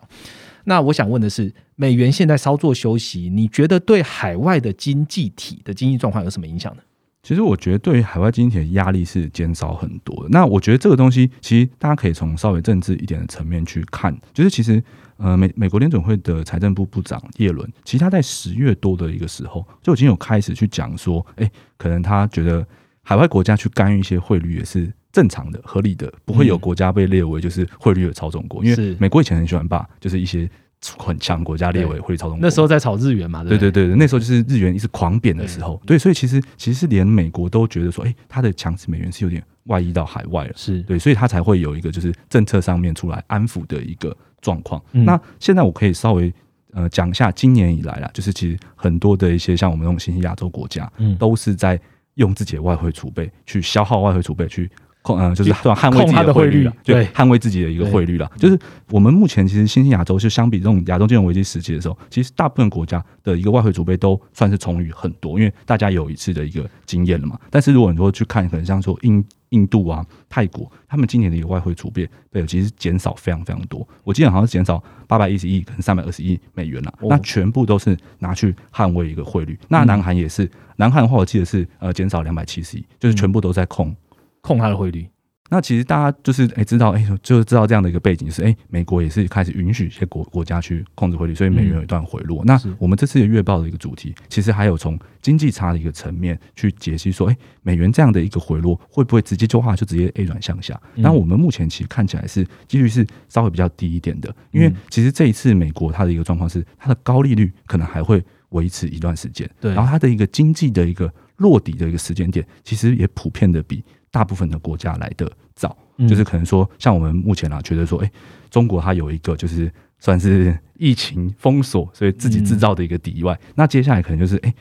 那我想问的是，美元现在稍作休息，你觉得对海外的经济体的经济状况有什么影响呢？其实我觉得对于海外经济体的压力是减少很多的。那我觉得这个东西，其实大家可以从稍微政治一点的层面去看，就是其实。呃，美美国联准会的财政部部长耶伦，其实他在十月多的一个时候就已经有开始去讲说，哎，可能他觉得海外国家去干预一些汇率也是正常的、合理的，不会有国家被列为就是汇率的操纵国，因为美国以前很喜欢把就是一些很强国家列为汇率操纵。那时候在炒日元嘛，对对对，那时候就是日元一直狂贬的时候，对，所以其实其实连美国都觉得说，哎，他的强势美元是有点外溢到海外了，是对，所以他才会有一个就是政策上面出来安抚的一个。状况。那现在我可以稍微呃讲一下，今年以来啦，就是其实很多的一些像我们这种新兴亚洲国家，嗯，都是在用自己的外汇储备去消耗外汇储备去。控嗯，就是捍卫自己的汇率了，对，捍卫自己的一个汇率了。就是我们目前其实新兴亚洲，就相比这种亚洲金融危机时期的时候，其实大部分国家的一个外汇储备都算是充裕很多，因为大家有一次的一个经验了嘛。但是如果你说去看，可能像说印印度啊、泰国，他们今年的一个外汇储备，对，其实减少非常非常多。我记得好像是减少八百一十亿，可能三百二十亿美元了。那全部都是拿去捍卫一个汇率。那南韩也是，南韩的话我记得是呃减少两百七十亿，就是全部都在控控它的汇率。那其实大家就是哎知道哎就知道这样的一个背景是哎美国也是开始允许一些国国家去控制汇率，所以美元有一段回落。那我们这次的月报的一个主题，其实还有从经济差的一个层面去解析说，哎美元这样的一个回落会不会直接就话就直接 A 转向下？那我们目前其实看起来是几率是稍微比较低一点的，因为其实这一次美国它的一个状况是它的高利率可能还会维持一段时间，对，然后它的一个经济的一个落底的一个时间点，其实也普遍的比。大部分的国家来的早，就是可能说，像我们目前啊，觉得说，哎，中国它有一个就是算是疫情封锁，所以自己制造的一个底外，那接下来可能就是哎，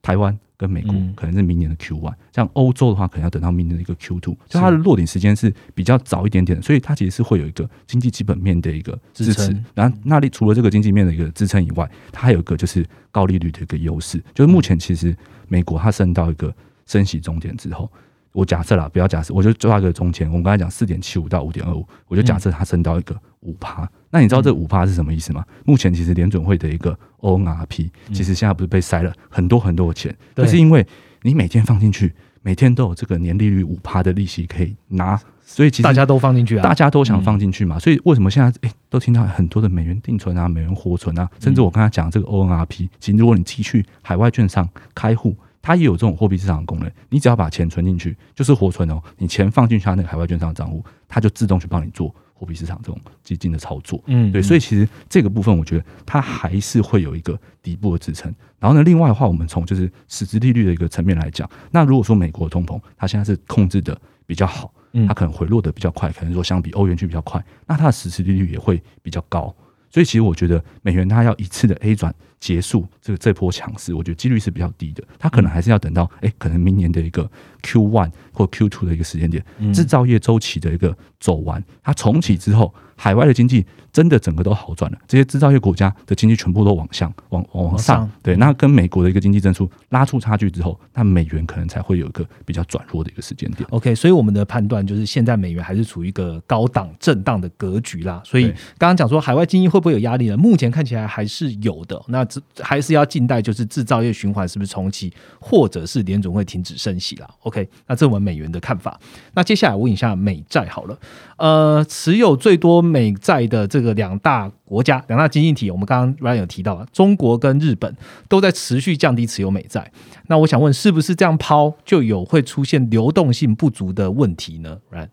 台湾跟美国可能是明年的 Q one，像欧洲的话，可能要等到明年的一个 Q two，就它的落点时间是比较早一点点，所以它其实是会有一个经济基本面的一个支持。然后那里除了这个经济面的一个支撑以外，它还有一个就是高利率的一个优势，就是目前其实美国它升到一个升息终点之后。我假设啦，不要假设，我就抓一个中间。我们刚才讲四点七五到五点二五，我就假设它升到一个五趴。那你知道这五趴是什么意思吗？目前其实联准会的一个 ONRP，其实现在不是被塞了很多很多的钱，就是因为你每天放进去，每天都有这个年利率五趴的利息可以拿。所以其实大家都放进去啊，大家都想放进去嘛，所以为什么现在诶都听到很多的美元定存啊、美元活存啊，甚至我刚才讲这个 ONRP，其实如果你寄去海外券商开户，它也有这种货币市场的功能，你只要把钱存进去，就是活存哦，你钱放进去它那个海外券商的账户，它就自动去帮你做货币市场这种基金的操作。嗯，对，所以其实这个部分，我觉得它还是会有一个底部的支撑。然后呢，另外的话，我们从就是实质利率的一个层面来讲，那如果说美国通膨它现在是控制的比较好，嗯它可能回落的比较快，可能说相比欧元区比较快，那它的实质利率也会比较高。所以其实我觉得美元它要一次的 A 转结束这个这波强势，我觉得几率是比较低的。它可能还是要等到哎、可能明年的一个 Q one 或 Q two 的一个时间点，制造业周期的一个走完，它重启之后，海外的经济真的整个都好转了，这些制造业国家的经济全部都往向往往上，对，那跟美国的一个经济增速拉出差距之后，那美元可能才会有一个比较转弱的一个时间点。OK，所以我们的判断就是，现在美元还是处于一个高档震荡的格局啦。所以刚刚讲说海外经济会不会有压力呢？目前看起来还是有的。那这还是要静待，就是制造业循环是不是重启，或者是联总会停止升息啦。OK，那这我们美元的看法。那接下来我问一下美债好了，呃，持有最多美债的这这个两大国家、两大经济体，我们刚刚 Ryan 有提到，中国跟日本都在持续降低持有美债。那我想问，是不是这样抛就有会出现流动性不足的问题呢？Ryan，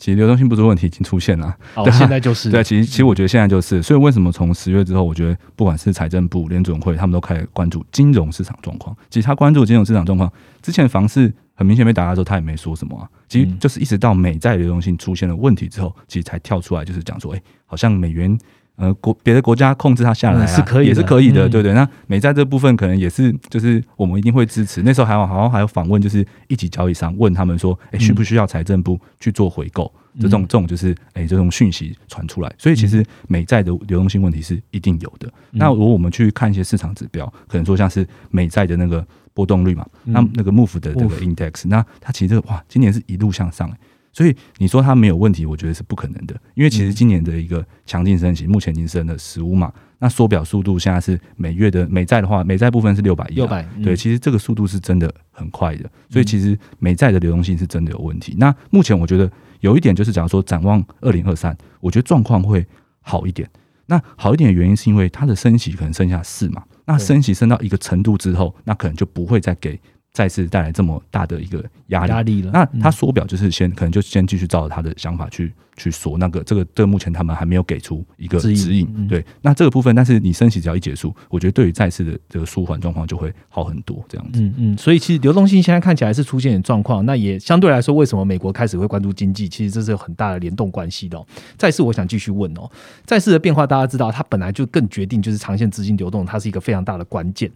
其实流动性不足问题已经出现了，哦对，啊现在就是对，其实其实我觉得现在就是，所以为什么从十月之后，我觉得不管是财政部、联准会，他们都开始关注金融市场状况。其实他关注金融市场状况之前，房市很明显被打压之后，他也没说什么啊。其实嗯就是一直到美债流动性出现了问题之后，其实才跳出来，就是讲说，哎、好像美元。呃，国别的国家控制它下来、啊嗯是可以也是可以的，嗯对不对？那美债这部分可能也是，就是我们一定会支持。那时候还有好像还有访问，就是一级交易商问他们说，哎、需不需要财政部去做回购？这种这种就是哎、这种讯息传出来，所以其实美债的流动性问题是一定有的。那如果我们去看一些市场指标，可能说像是美债的那个波动率嘛，那那个 MOVE 的这个 index，那它其实这个哇，今年是一路向上、欸所以你说它没有问题，我觉得是不可能的，因为其实今年的一个强劲升息，目前已经升了十五码，那缩表速度现在是每月的美债的话，美债部分是六百亿，六百对，其实这个速度是真的很快的，所以其实美债的流动性是真的有问题。那目前我觉得有一点就是，假如说展望二零二三，我觉得状况会好一点。那好一点的原因是因为它的升息可能剩下四嘛，那升息升到一个程度之后，那可能就不会再给再次带来这么大的一个压力。压力了。那嗯他缩表就是先可能就先继续照着他的想法去去说那个这个这个目前他们还没有给出一个指引，嗯对。那这个部分，但是你升息只要一结束，我觉得对于债市的这个舒缓状况就会好很多，这样子。嗯嗯，所以其实流动性现在看起来是出现状况，那也相对来说，为什么美国开始会关注经济？其实这是有很大的联动关系的、哦。再次，我想继续问哦，债市的变化，大家知道它本来就更决定就是长线资金流动，它是一个非常大的关键。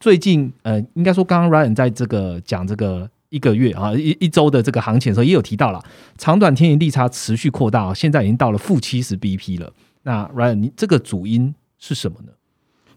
最近呃，应该说刚刚 Ryan 在这个讲这个。一个月啊，一一周的这个行情的时候，也有提到了长短天盈利差持续扩大啊，现在已经到了负七十 BP 了。那 Ryan，你这个主因是什么呢？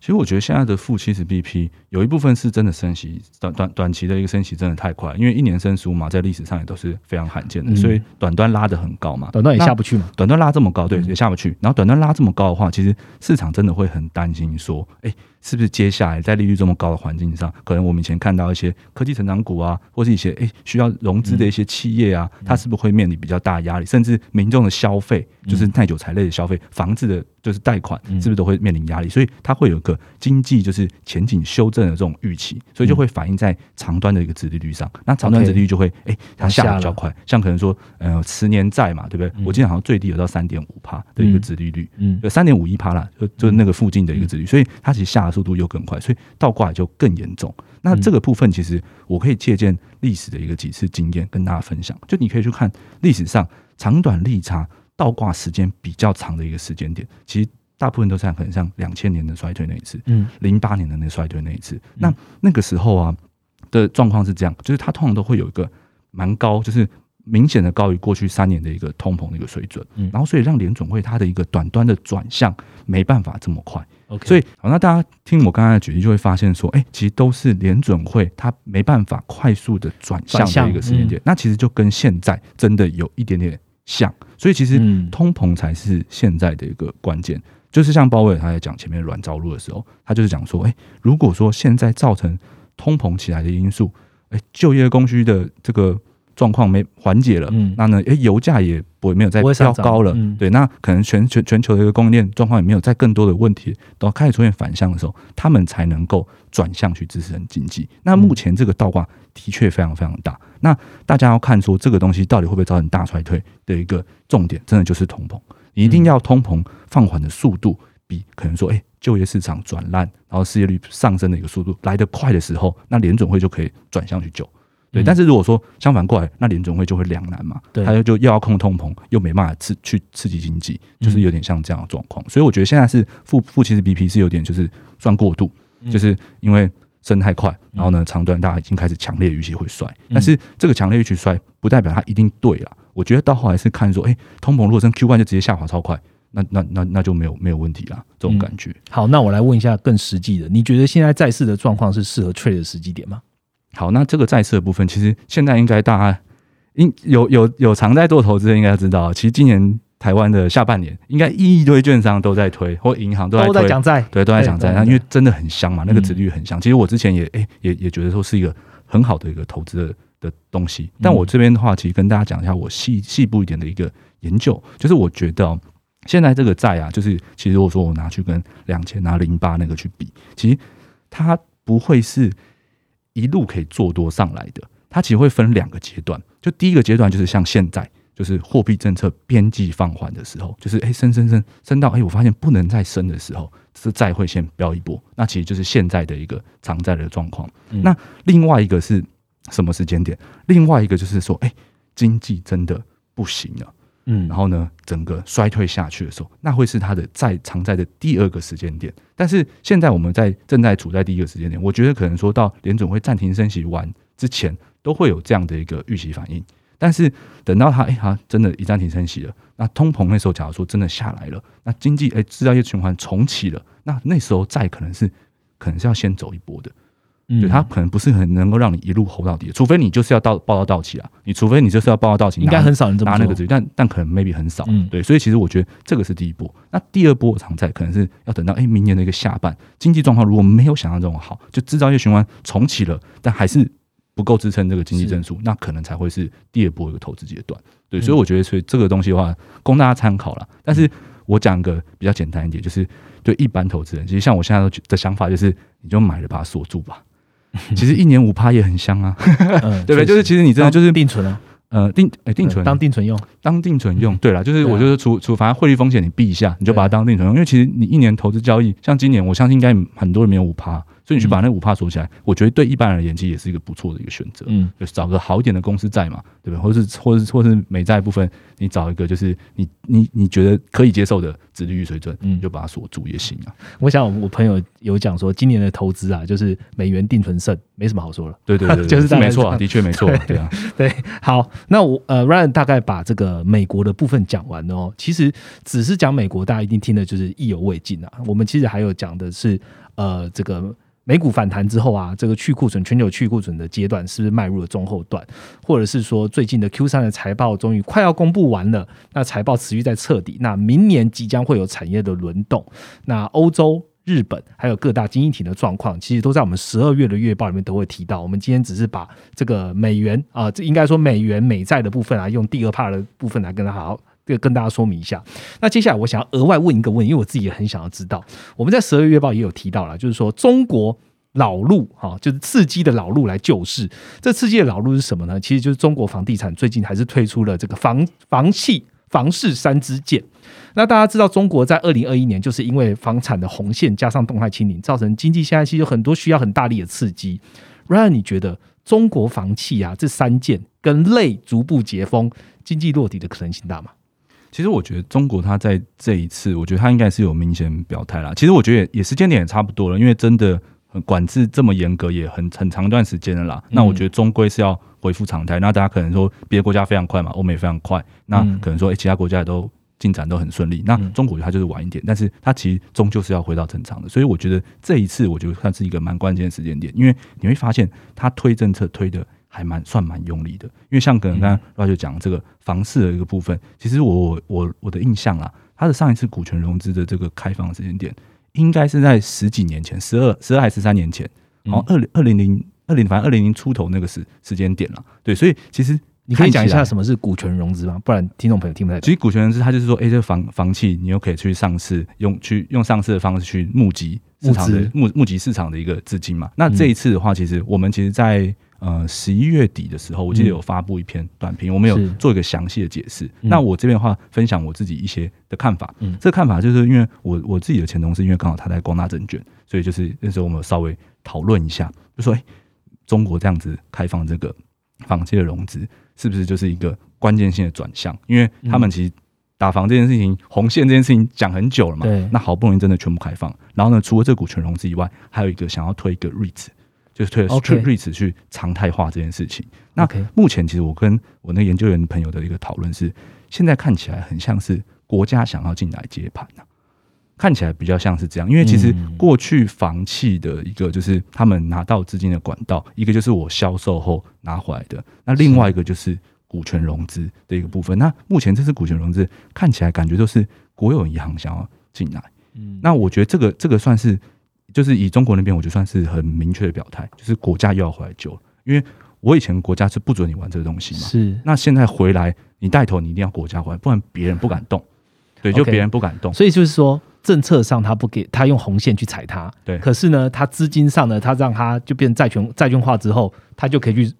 其实我觉得现在的负七十 BP 有一部分是真的升息，短短短期的一个升息真的太快，因为一年升十五码在历史上也都是非常罕见的，嗯所以短端拉得很高嘛，短端也下不去嘛？短端拉这么高，对，嗯也下不去。然后短端拉这么高的话，其实市场真的会很担心，说，哎，是不是接下来在利率这么高的环境上，可能我们以前看到一些科技成长股啊，或是一些哎需要融资的一些企业啊，它是不是会面临比较大的压力？甚至民众的消费，就是耐久材类的消费，房子的就是贷款，是不是都会面临压力？所以它会有一个经济就是前景修正的这种预期，所以就会反映在长端的一个殖利率上。那长端殖利率就会哎，它下的比较快，像可能说呃十年债嘛，对不对？我记得好像最低有到三点五帕的一个殖利率。嗯。有三点五一趴啦，就就是那个附近的一个值率，所以它其实下的速度又更快，所以倒挂也就更严重。那这个部分其实我可以借鉴历史的一个几次经验跟大家分享，就你可以去看历史上长短利差倒挂时间比较长的一个时间点，其实大部分都在可能像两千年的衰退那一次，嗯。零八年的那个衰退那一次，那那个时候啊的状况是这样，就是它通常都会有一个蛮高，就是明显的高于过去三年的一个通膨的一个水准，嗯。然后所以让联总会它的一个短端的转向没办法这么快，，OK，所以好，那大家听我刚才的举例就会发现说，哎、其实都是联准会它没办法快速的转向转向的一个时间点，那其实就跟现在真的有一点点像，所以其实嗯通膨才是现在的一个关键。就是像鲍威尔他在讲前面软着陆的时候，他就是讲说，哎、如果说现在造成通膨起来的因素，哎、就业供需的这个状况没缓解了，嗯那呢，诶，油价也不会没有再飙高了，嗯对，那可能全全全球的一个供应链状况也没有再更多的问题，都开始出现反向的时候，他们才能够转向去支持人经济。那目前这个倒挂的确非常非常大，那大家要看说这个东西到底会不会造成大衰退的一个重点，真的就是通膨，你一定要通膨放缓的速度比可能说，诶就业市场转烂，然后失业率上升的一个速度来得快的时候，那联准会就可以转向去救。对，嗯。但是如果说相反过来，那联准会就会两难嘛，对。它就就又要控通膨，又没办法刺去刺激经济，就是有点像这样的状况。所以我觉得现在是负负七十 BP 是有点就是算过度，就是因为升太快，然后呢长端大家已经开始强烈预期会衰，但是这个强烈预期衰不代表它一定对了。我觉得到后来是看说，哎、通膨如果升 Q one 就直接下滑超快，那那那那就没有没有问题啦，这种感觉。好，那我来问一下更实际的，你觉得现在债市的状况是适合 trade 的时机点吗？好，那这个债市的部分，其实现在应该大家应有有有常在做投资的应该知道，其实今年台湾的下半年，应该一堆券商都在推，或银行都在都推，在讲债，对，都在讲债。那因为真的很香嘛，那个嗯值率很香。其实我之前也诶、也也觉得说是一个很好的一个投资的的东西。但我这边的话，其实跟大家讲一下我细细部一点的一个研究，就是我觉得、哦、现在这个债啊，就是其实如果说我拿去跟两千拿零八那个去比，其实它不会是一路可以做多上来的，它其实会分两个阶段。就第一个阶段就是像现在。就是货币政策边际放缓的时候，就是哎升升升升到哎，我发现不能再升的时候，是债会先飙一波。那其实就是现在的一个偿债的状况。嗯那另外一个是什么时间点？另外一个就是说，哎，经济真的不行了，嗯，然后呢，整个衰退下去的时候，那会是它的债偿债的第二个时间点。但是现在我们在正在处在第一个时间点，我觉得可能说到联准会暂停升息完之前，都会有这样的一个预期反应。但是等到它哎，它真的一暂停升息了，那通膨那时候假如说真的下来了，那经济哎制造业循环重启了，那那时候债可能是可能是要先走一波的。嗯对，它可能不是很能够让你一路 hold 到底，除非你就是要到报到到期啊，你除非你就是要报到到期，应该很少人这么做拿那个值率，但但可能 maybe 很少，嗯对，所以其实我觉得这个是第一波。那第二波常在可能是要等到哎、明年的一个下半，经济状况如果没有想象中好，就制造业循环重启了，但还是不够支撑这个经济增速，那可能才会是第二波一个投资阶段。对，嗯。所以我觉得，所以这个东西的话，供大家参考了。但是我讲个比较简单一点，就是对一般投资人，其实像我现在的想法就是，你就买了把它锁住吧。其实一年五趴也很香啊，嗯，对不对？就是其实你真的就是定存啊，呃定哎定存。当定存用，当定存用，对啦，就是我就是除除反正汇率风险你避一下，你就把它当定存用，因为其实你一年投资交易，像今年我相信应该很多人没有五趴，所以你去把那五帕锁起来，我觉得对一般人而言其实也是一个不错的一个选择。嗯就是找个好一点的公司债嘛，对不对？或是或是或是美债部分，你找一个就是你你你觉得可以接受的殖利率水准，嗯你就把它锁住也行啊。我想我朋友有讲说，今年的投资啊，就是美元定存胜，没什么好说了。对对对对，就是大概没错啊，的确没错啊，对啊。对，好，那我呃，Ryan 大概把这个美国的部分讲完了哦。其实只是讲美国，大家一定听的就是意犹未尽啊。我们其实还有讲的是呃，这个美股反弹之后啊，这个去库存、全球去库存的阶段是不是迈入了中后段，或者是说最近的 Q 三的财报终于快要公布完了，那财报持续在彻底，那明年即将会有产业的轮动，那欧洲。日本还有各大经济体的状况，其实都在我们十二月的月报里面都会提到。我们今天只是把这个美元啊，这应该说美元美债的部分啊，用第二 part 的部分来跟他好好跟跟大家说明一下。那接下来我想要额外问一个问题，因为我自己也很想要知道。我们在十二月报也有提到了，就是说中国老路哈，就是刺激的老路来救市。这刺激的老路是什么呢？其实就是中国房地产最近还是推出了这个房房企房市三支箭。那大家知道，中国在二零二一年就是因为房产的红线加上动态清零，造成经济现在其实有很多需要很大力的刺激。Ryan，你觉得中国房企啊这三件跟类逐步解封，经济落地的可能性大吗？其实我觉得中国它在这一次，我觉得它应该是有明显表态啦。其实我觉得也也时间点也差不多了，因为真的很管制这么严格，也很很长一段时间了啦。那我觉得终归是要恢复常态。那大家可能说别的国家非常快嘛，欧美非常快，那嗯可能说、诶其他国家也都进展都很顺利。那嗯中国它就是晚一点，但是它其实终究是要回到正常的。所以我觉得这一次，我觉得算是一个蛮关键的时间点，因为你会发现它推政策推的还蛮算蛮用力的。因为像可能刚刚 Roger 讲这个房市的一个部分，其实我我我我的印象啊，它的上一次股权融资的这个开放的时间点，应该是在十几年前，十二十二还十三年前，嗯好像二零二零零二零反正二零零出头那个时时间点了。对，所以其实你可以讲一下什么是股权融资吗？不然听众朋友听不太懂。其实股权融资它就是说，哎、这个房房企你又可以去上市，用去用上市的方式去募集市场的募募集市场的一个资金嘛。那这一次的话，其实我们其实在呃十一月底的时候，我记得嗯有发布一篇短评，我们有做一个详细的解释。嗯那我这边的话，分享我自己一些的看法。嗯这个看法就是因为我我自己的前同事，因为刚好他在光大证券，所以就是那时候我们有稍微讨论一下，就说，哎、中国这样子开放这个房企的融资，是不是就是一个关键性的转向？因为他们其实打房这件事情，红线这件事情讲很久了嘛对，那好不容易真的全部开放，然后呢，除了这股权融资以外，还有一个想要推一个 REIT，就是推 OK REIT 去常态化这件事情。那目前其实我跟我那个研究员朋友的一个讨论是，现在看起来很像是国家想要进来接盘呐、看起来比较像是这样，因为其实嗯。过去房企的一个就是他们拿到资金的管道，一个就是我销售后拿回来的，那另外一个就是股权融资的一个部分。那目前这次股权融资看起来感觉都是国有银行想要进来，嗯，那我觉得这个这个算是，就是以中国那边，我就算是很明确的表态，就是国家又要回来救了，因为我以前国家是不准你玩这个东西嘛，是。那现在回来你带头，你一定要国家回来，不然别人不敢动，对，就别人不敢动，所以就是说，政策上他不给他用红线去踩它，对。可是呢，他资金上呢，他让他就变债权债券化之后，他就可以去，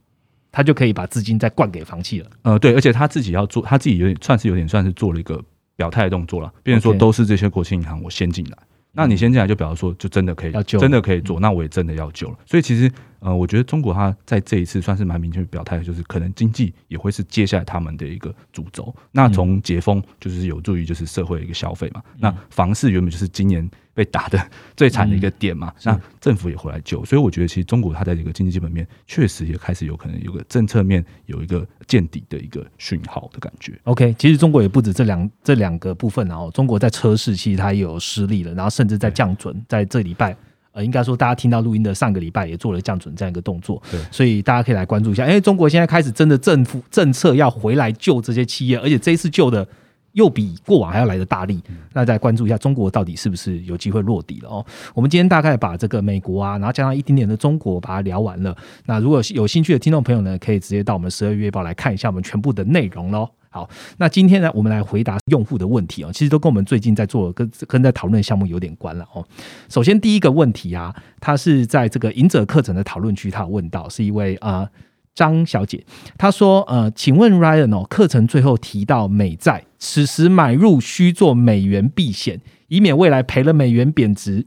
他就可以把资金再灌给房企了。呃，对，而且他自己要做，他自己有点算是有点算是做了一个表态的动作了，变成说都是这些国企银行我先进来，那你先进来就表示说就真的可以要真的可以做，那我也真的要救了。所以其实呃，我觉得中国它在这一次算是蛮明确表态，就是可能经济也会是接下来他们的一个主轴。那从解封就是有助于就是社会的一个消费嘛，那房市原本就是今年被打的 最惨的一个点嘛，那政府也回来救，所以我觉得其实中国它在这个经济基本面确实也开始有可能有个政策面有一个见底的一个讯号的感觉。OK，其实中国也不止这两这两个部分啊，然后中国在车市其实它也有失利了，然后甚至在降准，在这礼拜。呃，应该说，大家听到录音的上个礼拜也做了降准这样一个动作，对所以大家可以来关注一下。哎，中国现在开始真的政府政策要回来救这些企业，而且这一次救的又比过往还要来的大力。那再关注一下中国到底是不是有机会落地了哦。我们今天大概把这个美国啊，然后加上一点点的中国，把它聊完了。那如果有兴趣的听众朋友呢，可以直接到我们十二月报来看一下我们全部的内容喽。好，那今天呢，我们来回答用户的问题哦，其实都跟我们最近在做跟跟在讨论的项目有点关了哦。首先第一个问题啊，他是在这个赢者课程的讨论区，他有问到，是一位啊。张小姐，她说：“呃，请问 Ryan 哦，课程最后提到美债，此时买入需做美元避险，以免未来赔了美元贬值。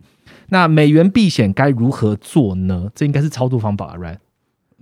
那美元避险该如何做呢？这应该是操作方法啊，Ryan。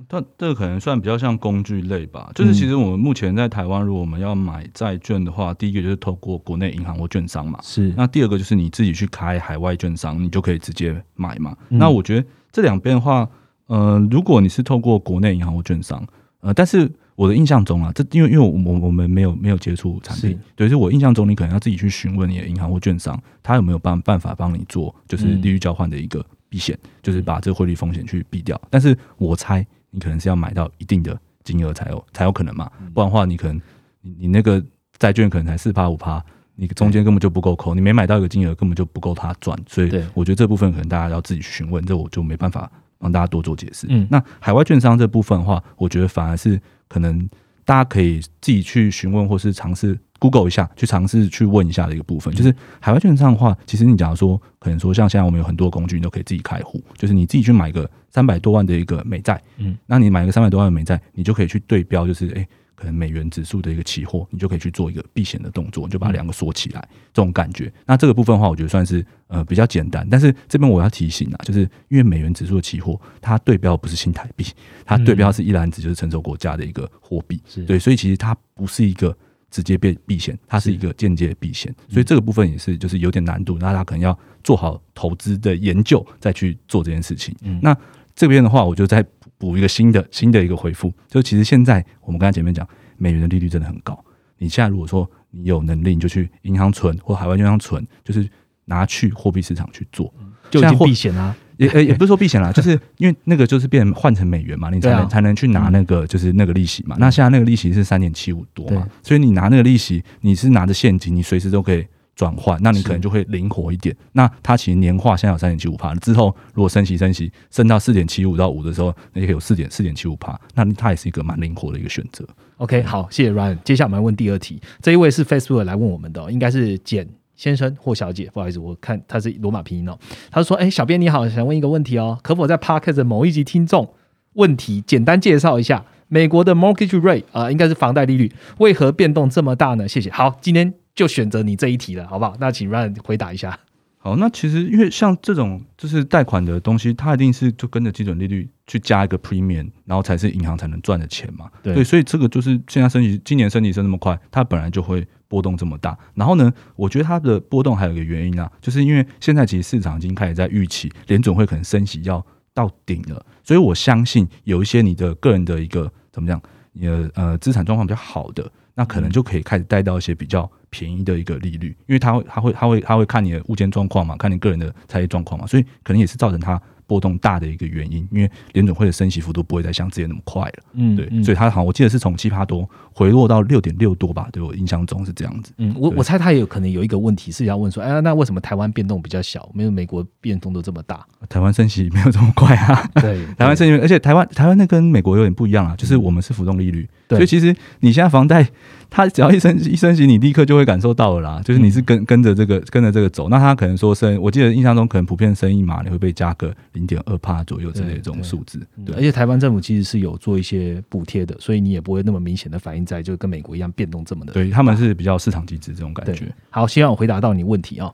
但这个可能算比较像工具类吧，就是其实我们目前在台湾，如果我们要买债券的话，第一个就是透过国内银行或券商嘛，是。那第二个就是你自己去开海外券商，你就可以直接买嘛。嗯。那我觉得这两边的话，呃，如果你是透过国内银行或券商，呃，但是我的印象中啊，这因为因为我我我们没有没有接触产品，对，所以我印象中你可能要自己去询问你的银行或券商，他有没有办办法帮你做就是嗯。利率交换的一个避险，就是把这个汇率风险去避掉。但是我猜你可能是要买到一定的金额才有才有可能嘛，嗯不然的话你可能你你那个债券可能才四趴五趴。你中间根本就不够扣，你没买到一个金额，根本就不够他赚，所以我觉得这部分可能大家要自己去询问，这我就没办法帮大家多做解释。嗯那海外券商这部分的话，我觉得反而是可能大家可以自己去询问，或是尝试 Google 一下，去尝试去问一下的一个部分。就是海外券商的话，其实你假如说，可能说像现在我们有很多工具，你都可以自己开户，就是你自己去买个三百多万的一个美债，嗯，那你买个三百多万的美债，你就可以去对标，就是诶。可能美元指数的一个期货，你就可以去做一个避险的动作，你就把两个锁起来，这种感觉。那这个部分的话，我觉得算是呃比较简单。但是这边我要提醒啊，就是因为美元指数的期货，它对标不是新台币，它对标是一篮子就是成熟国家的一个货币，是对，所以其实它不是一个直接变避险，它是一个间接避险，所以这个部分也是就是有点难度，那大家可能要做好投资的研究，再去做这件事情。嗯。那这边的话，我就再补补一个新的新的一个回复，就其实现在我们刚才前面讲，美元的利率真的很高。你现在如果说你有能力，你就去银行存或海外银行存，就是拿去货币市场去做，就已经现在货避险啦、也呃也不是说避险啦，就是因为那个就是变换成美元嘛，你才能、啊才能去拿那个就是那个利息嘛。那现在那个利息是三点七五多嘛，所以你拿那个利息，你是拿着现金，你随时都可以转换，那你可能就会灵活一点。那它其实年化现在有三点七五帕，之后如果升息升息升到四点七五到五的时候，那就可以有四点四点七五帕，那它也是一个蛮灵活的一个选择。OK，好，谢谢 Ryan。接下来我们来问第二题，这一位是 Facebook 来问我们的哦、应该是简先生或小姐，不好意思，我看他是罗马拼音哦。他说：“哎，小编你好，想问一个问题哦，可否在 Podcast 的某一集听众问题简单介绍一下美国的 mortgage rate 啊、应该是房贷利率为何变动这么大呢？谢谢。好，今天就选择你这一题了，好不好？那请 Ryan 回答一下。好，那其实因为像这种就是贷款的东西，它一定是就跟着基准利率去加一个 premium，然后才是银行才能赚的钱嘛。对所以这个就是现在升级，今年升级升那么快，它本来就会波动这么大。然后呢，我觉得它的波动还有一个原因啊，就是因为现在其实市场已经开始在预期联准会可能升息要到顶了，所以我相信有一些你的个人的一个怎么讲，你的呃资产状况比较好的，那可能就可以开始带到一些比较便宜的一个利率，因为它会它会它会它会看你的物件状况嘛，看你个人的财力状况嘛，所以可能也是造成它波动大的一个原因，因为联准会的升息幅度不会再像之前那么快了，嗯对，所以它好像我记得是从七八多回落到六点六多吧，对我印象中是这样子。嗯，我我猜他也有可能有一个问题是要问说，哎，那为什么台湾变动比较小，没有美国变动都这么大？台湾升息没有这么快啊，对，台湾升息，而且台湾台湾那跟美国有点不一样啊，就是我们是浮动利率，对。所以其实你现在房贷，它只要一升一升息，你立刻就会感受到了啦，就是你是跟跟着这个跟着这个走，那他可能说升，我记得印象中可能普遍升一码，你会被加个零点二帕左右之类的这种数字，对而。且台湾政府其实是有做一些补贴的，所以你也不会那么明显的反映在就跟美国一样变动这么的。对，他们是比较市场机制这种感觉。好，希望我回答到你问题啊、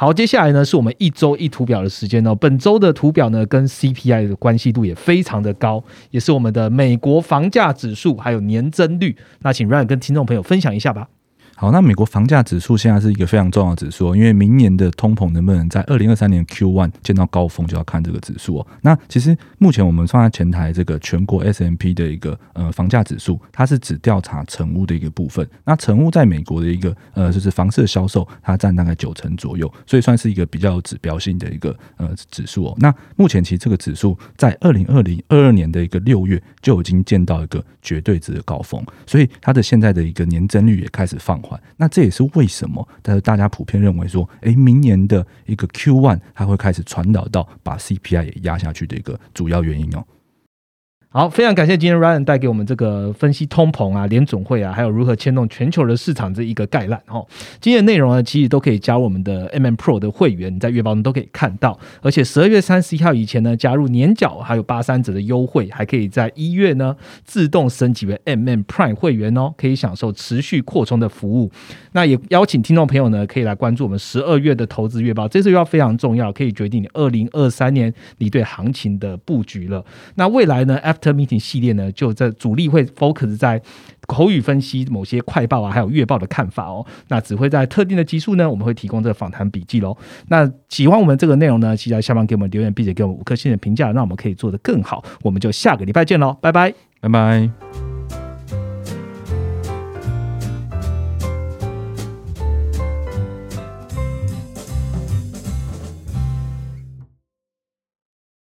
好，接下来呢是我们一周一图表的时间哦。本周的图表呢跟 CPI 的关系度也非常的高，也是我们的美国房价指数还有年增率。那请 Ryan 跟听众朋友分享一下吧。好，那美国房价指数现在是一个非常重要的指数、因为明年的通膨能不能在二零二三年 Q one 见到高峰，就要看这个指数哦。那其实目前我们放在前台这个全国 S M P 的一个呃房价指数，它是只调查成屋的一个部分。那成屋在美国的一个呃就是房市销售，它占大概九成左右，所以算是一个比较有指标性的一个呃指数哦。那目前其实这个指数在二零二零二二年的一个六月就已经见到一个绝对值的高峰，所以它的现在的一个年增率也开始放缓。那这也是为什么，但是大家普遍认为说，诶，明年的一个 Q one 它会开始传导到把 CPI 也压下去的一个主要原因哦。好，非常感谢今天 Ryan 带给我们这个分析通膨啊、联总会啊，还有如何牵动全球的市场这一个概览哦。今天的内容呢，其实都可以加入我们的 MM Pro 的会员，你在月报中都可以看到。而且十二月三十一号以前呢，加入年缴还有八三折的优惠，还可以在一月呢自动升级为 MM Prime 会员哦，可以享受持续扩充的服务。那也邀请听众朋友呢，可以来关注我们十二月的投资月报，这次月报非常重要，可以决定你二零二三年你对行情的布局了。那未来呢，After Meeting 系列呢，就在主力会 focus 在口语分析某些快报啊，还有月报的看法哦。那只会在特定的集数呢，我们会提供这个访谈笔记喽。那喜欢我们这个内容呢，记得下方给我们留言，并且给我们五颗星的评价，让我们可以做得更好。我们就下个礼拜见喽，拜拜。拜拜。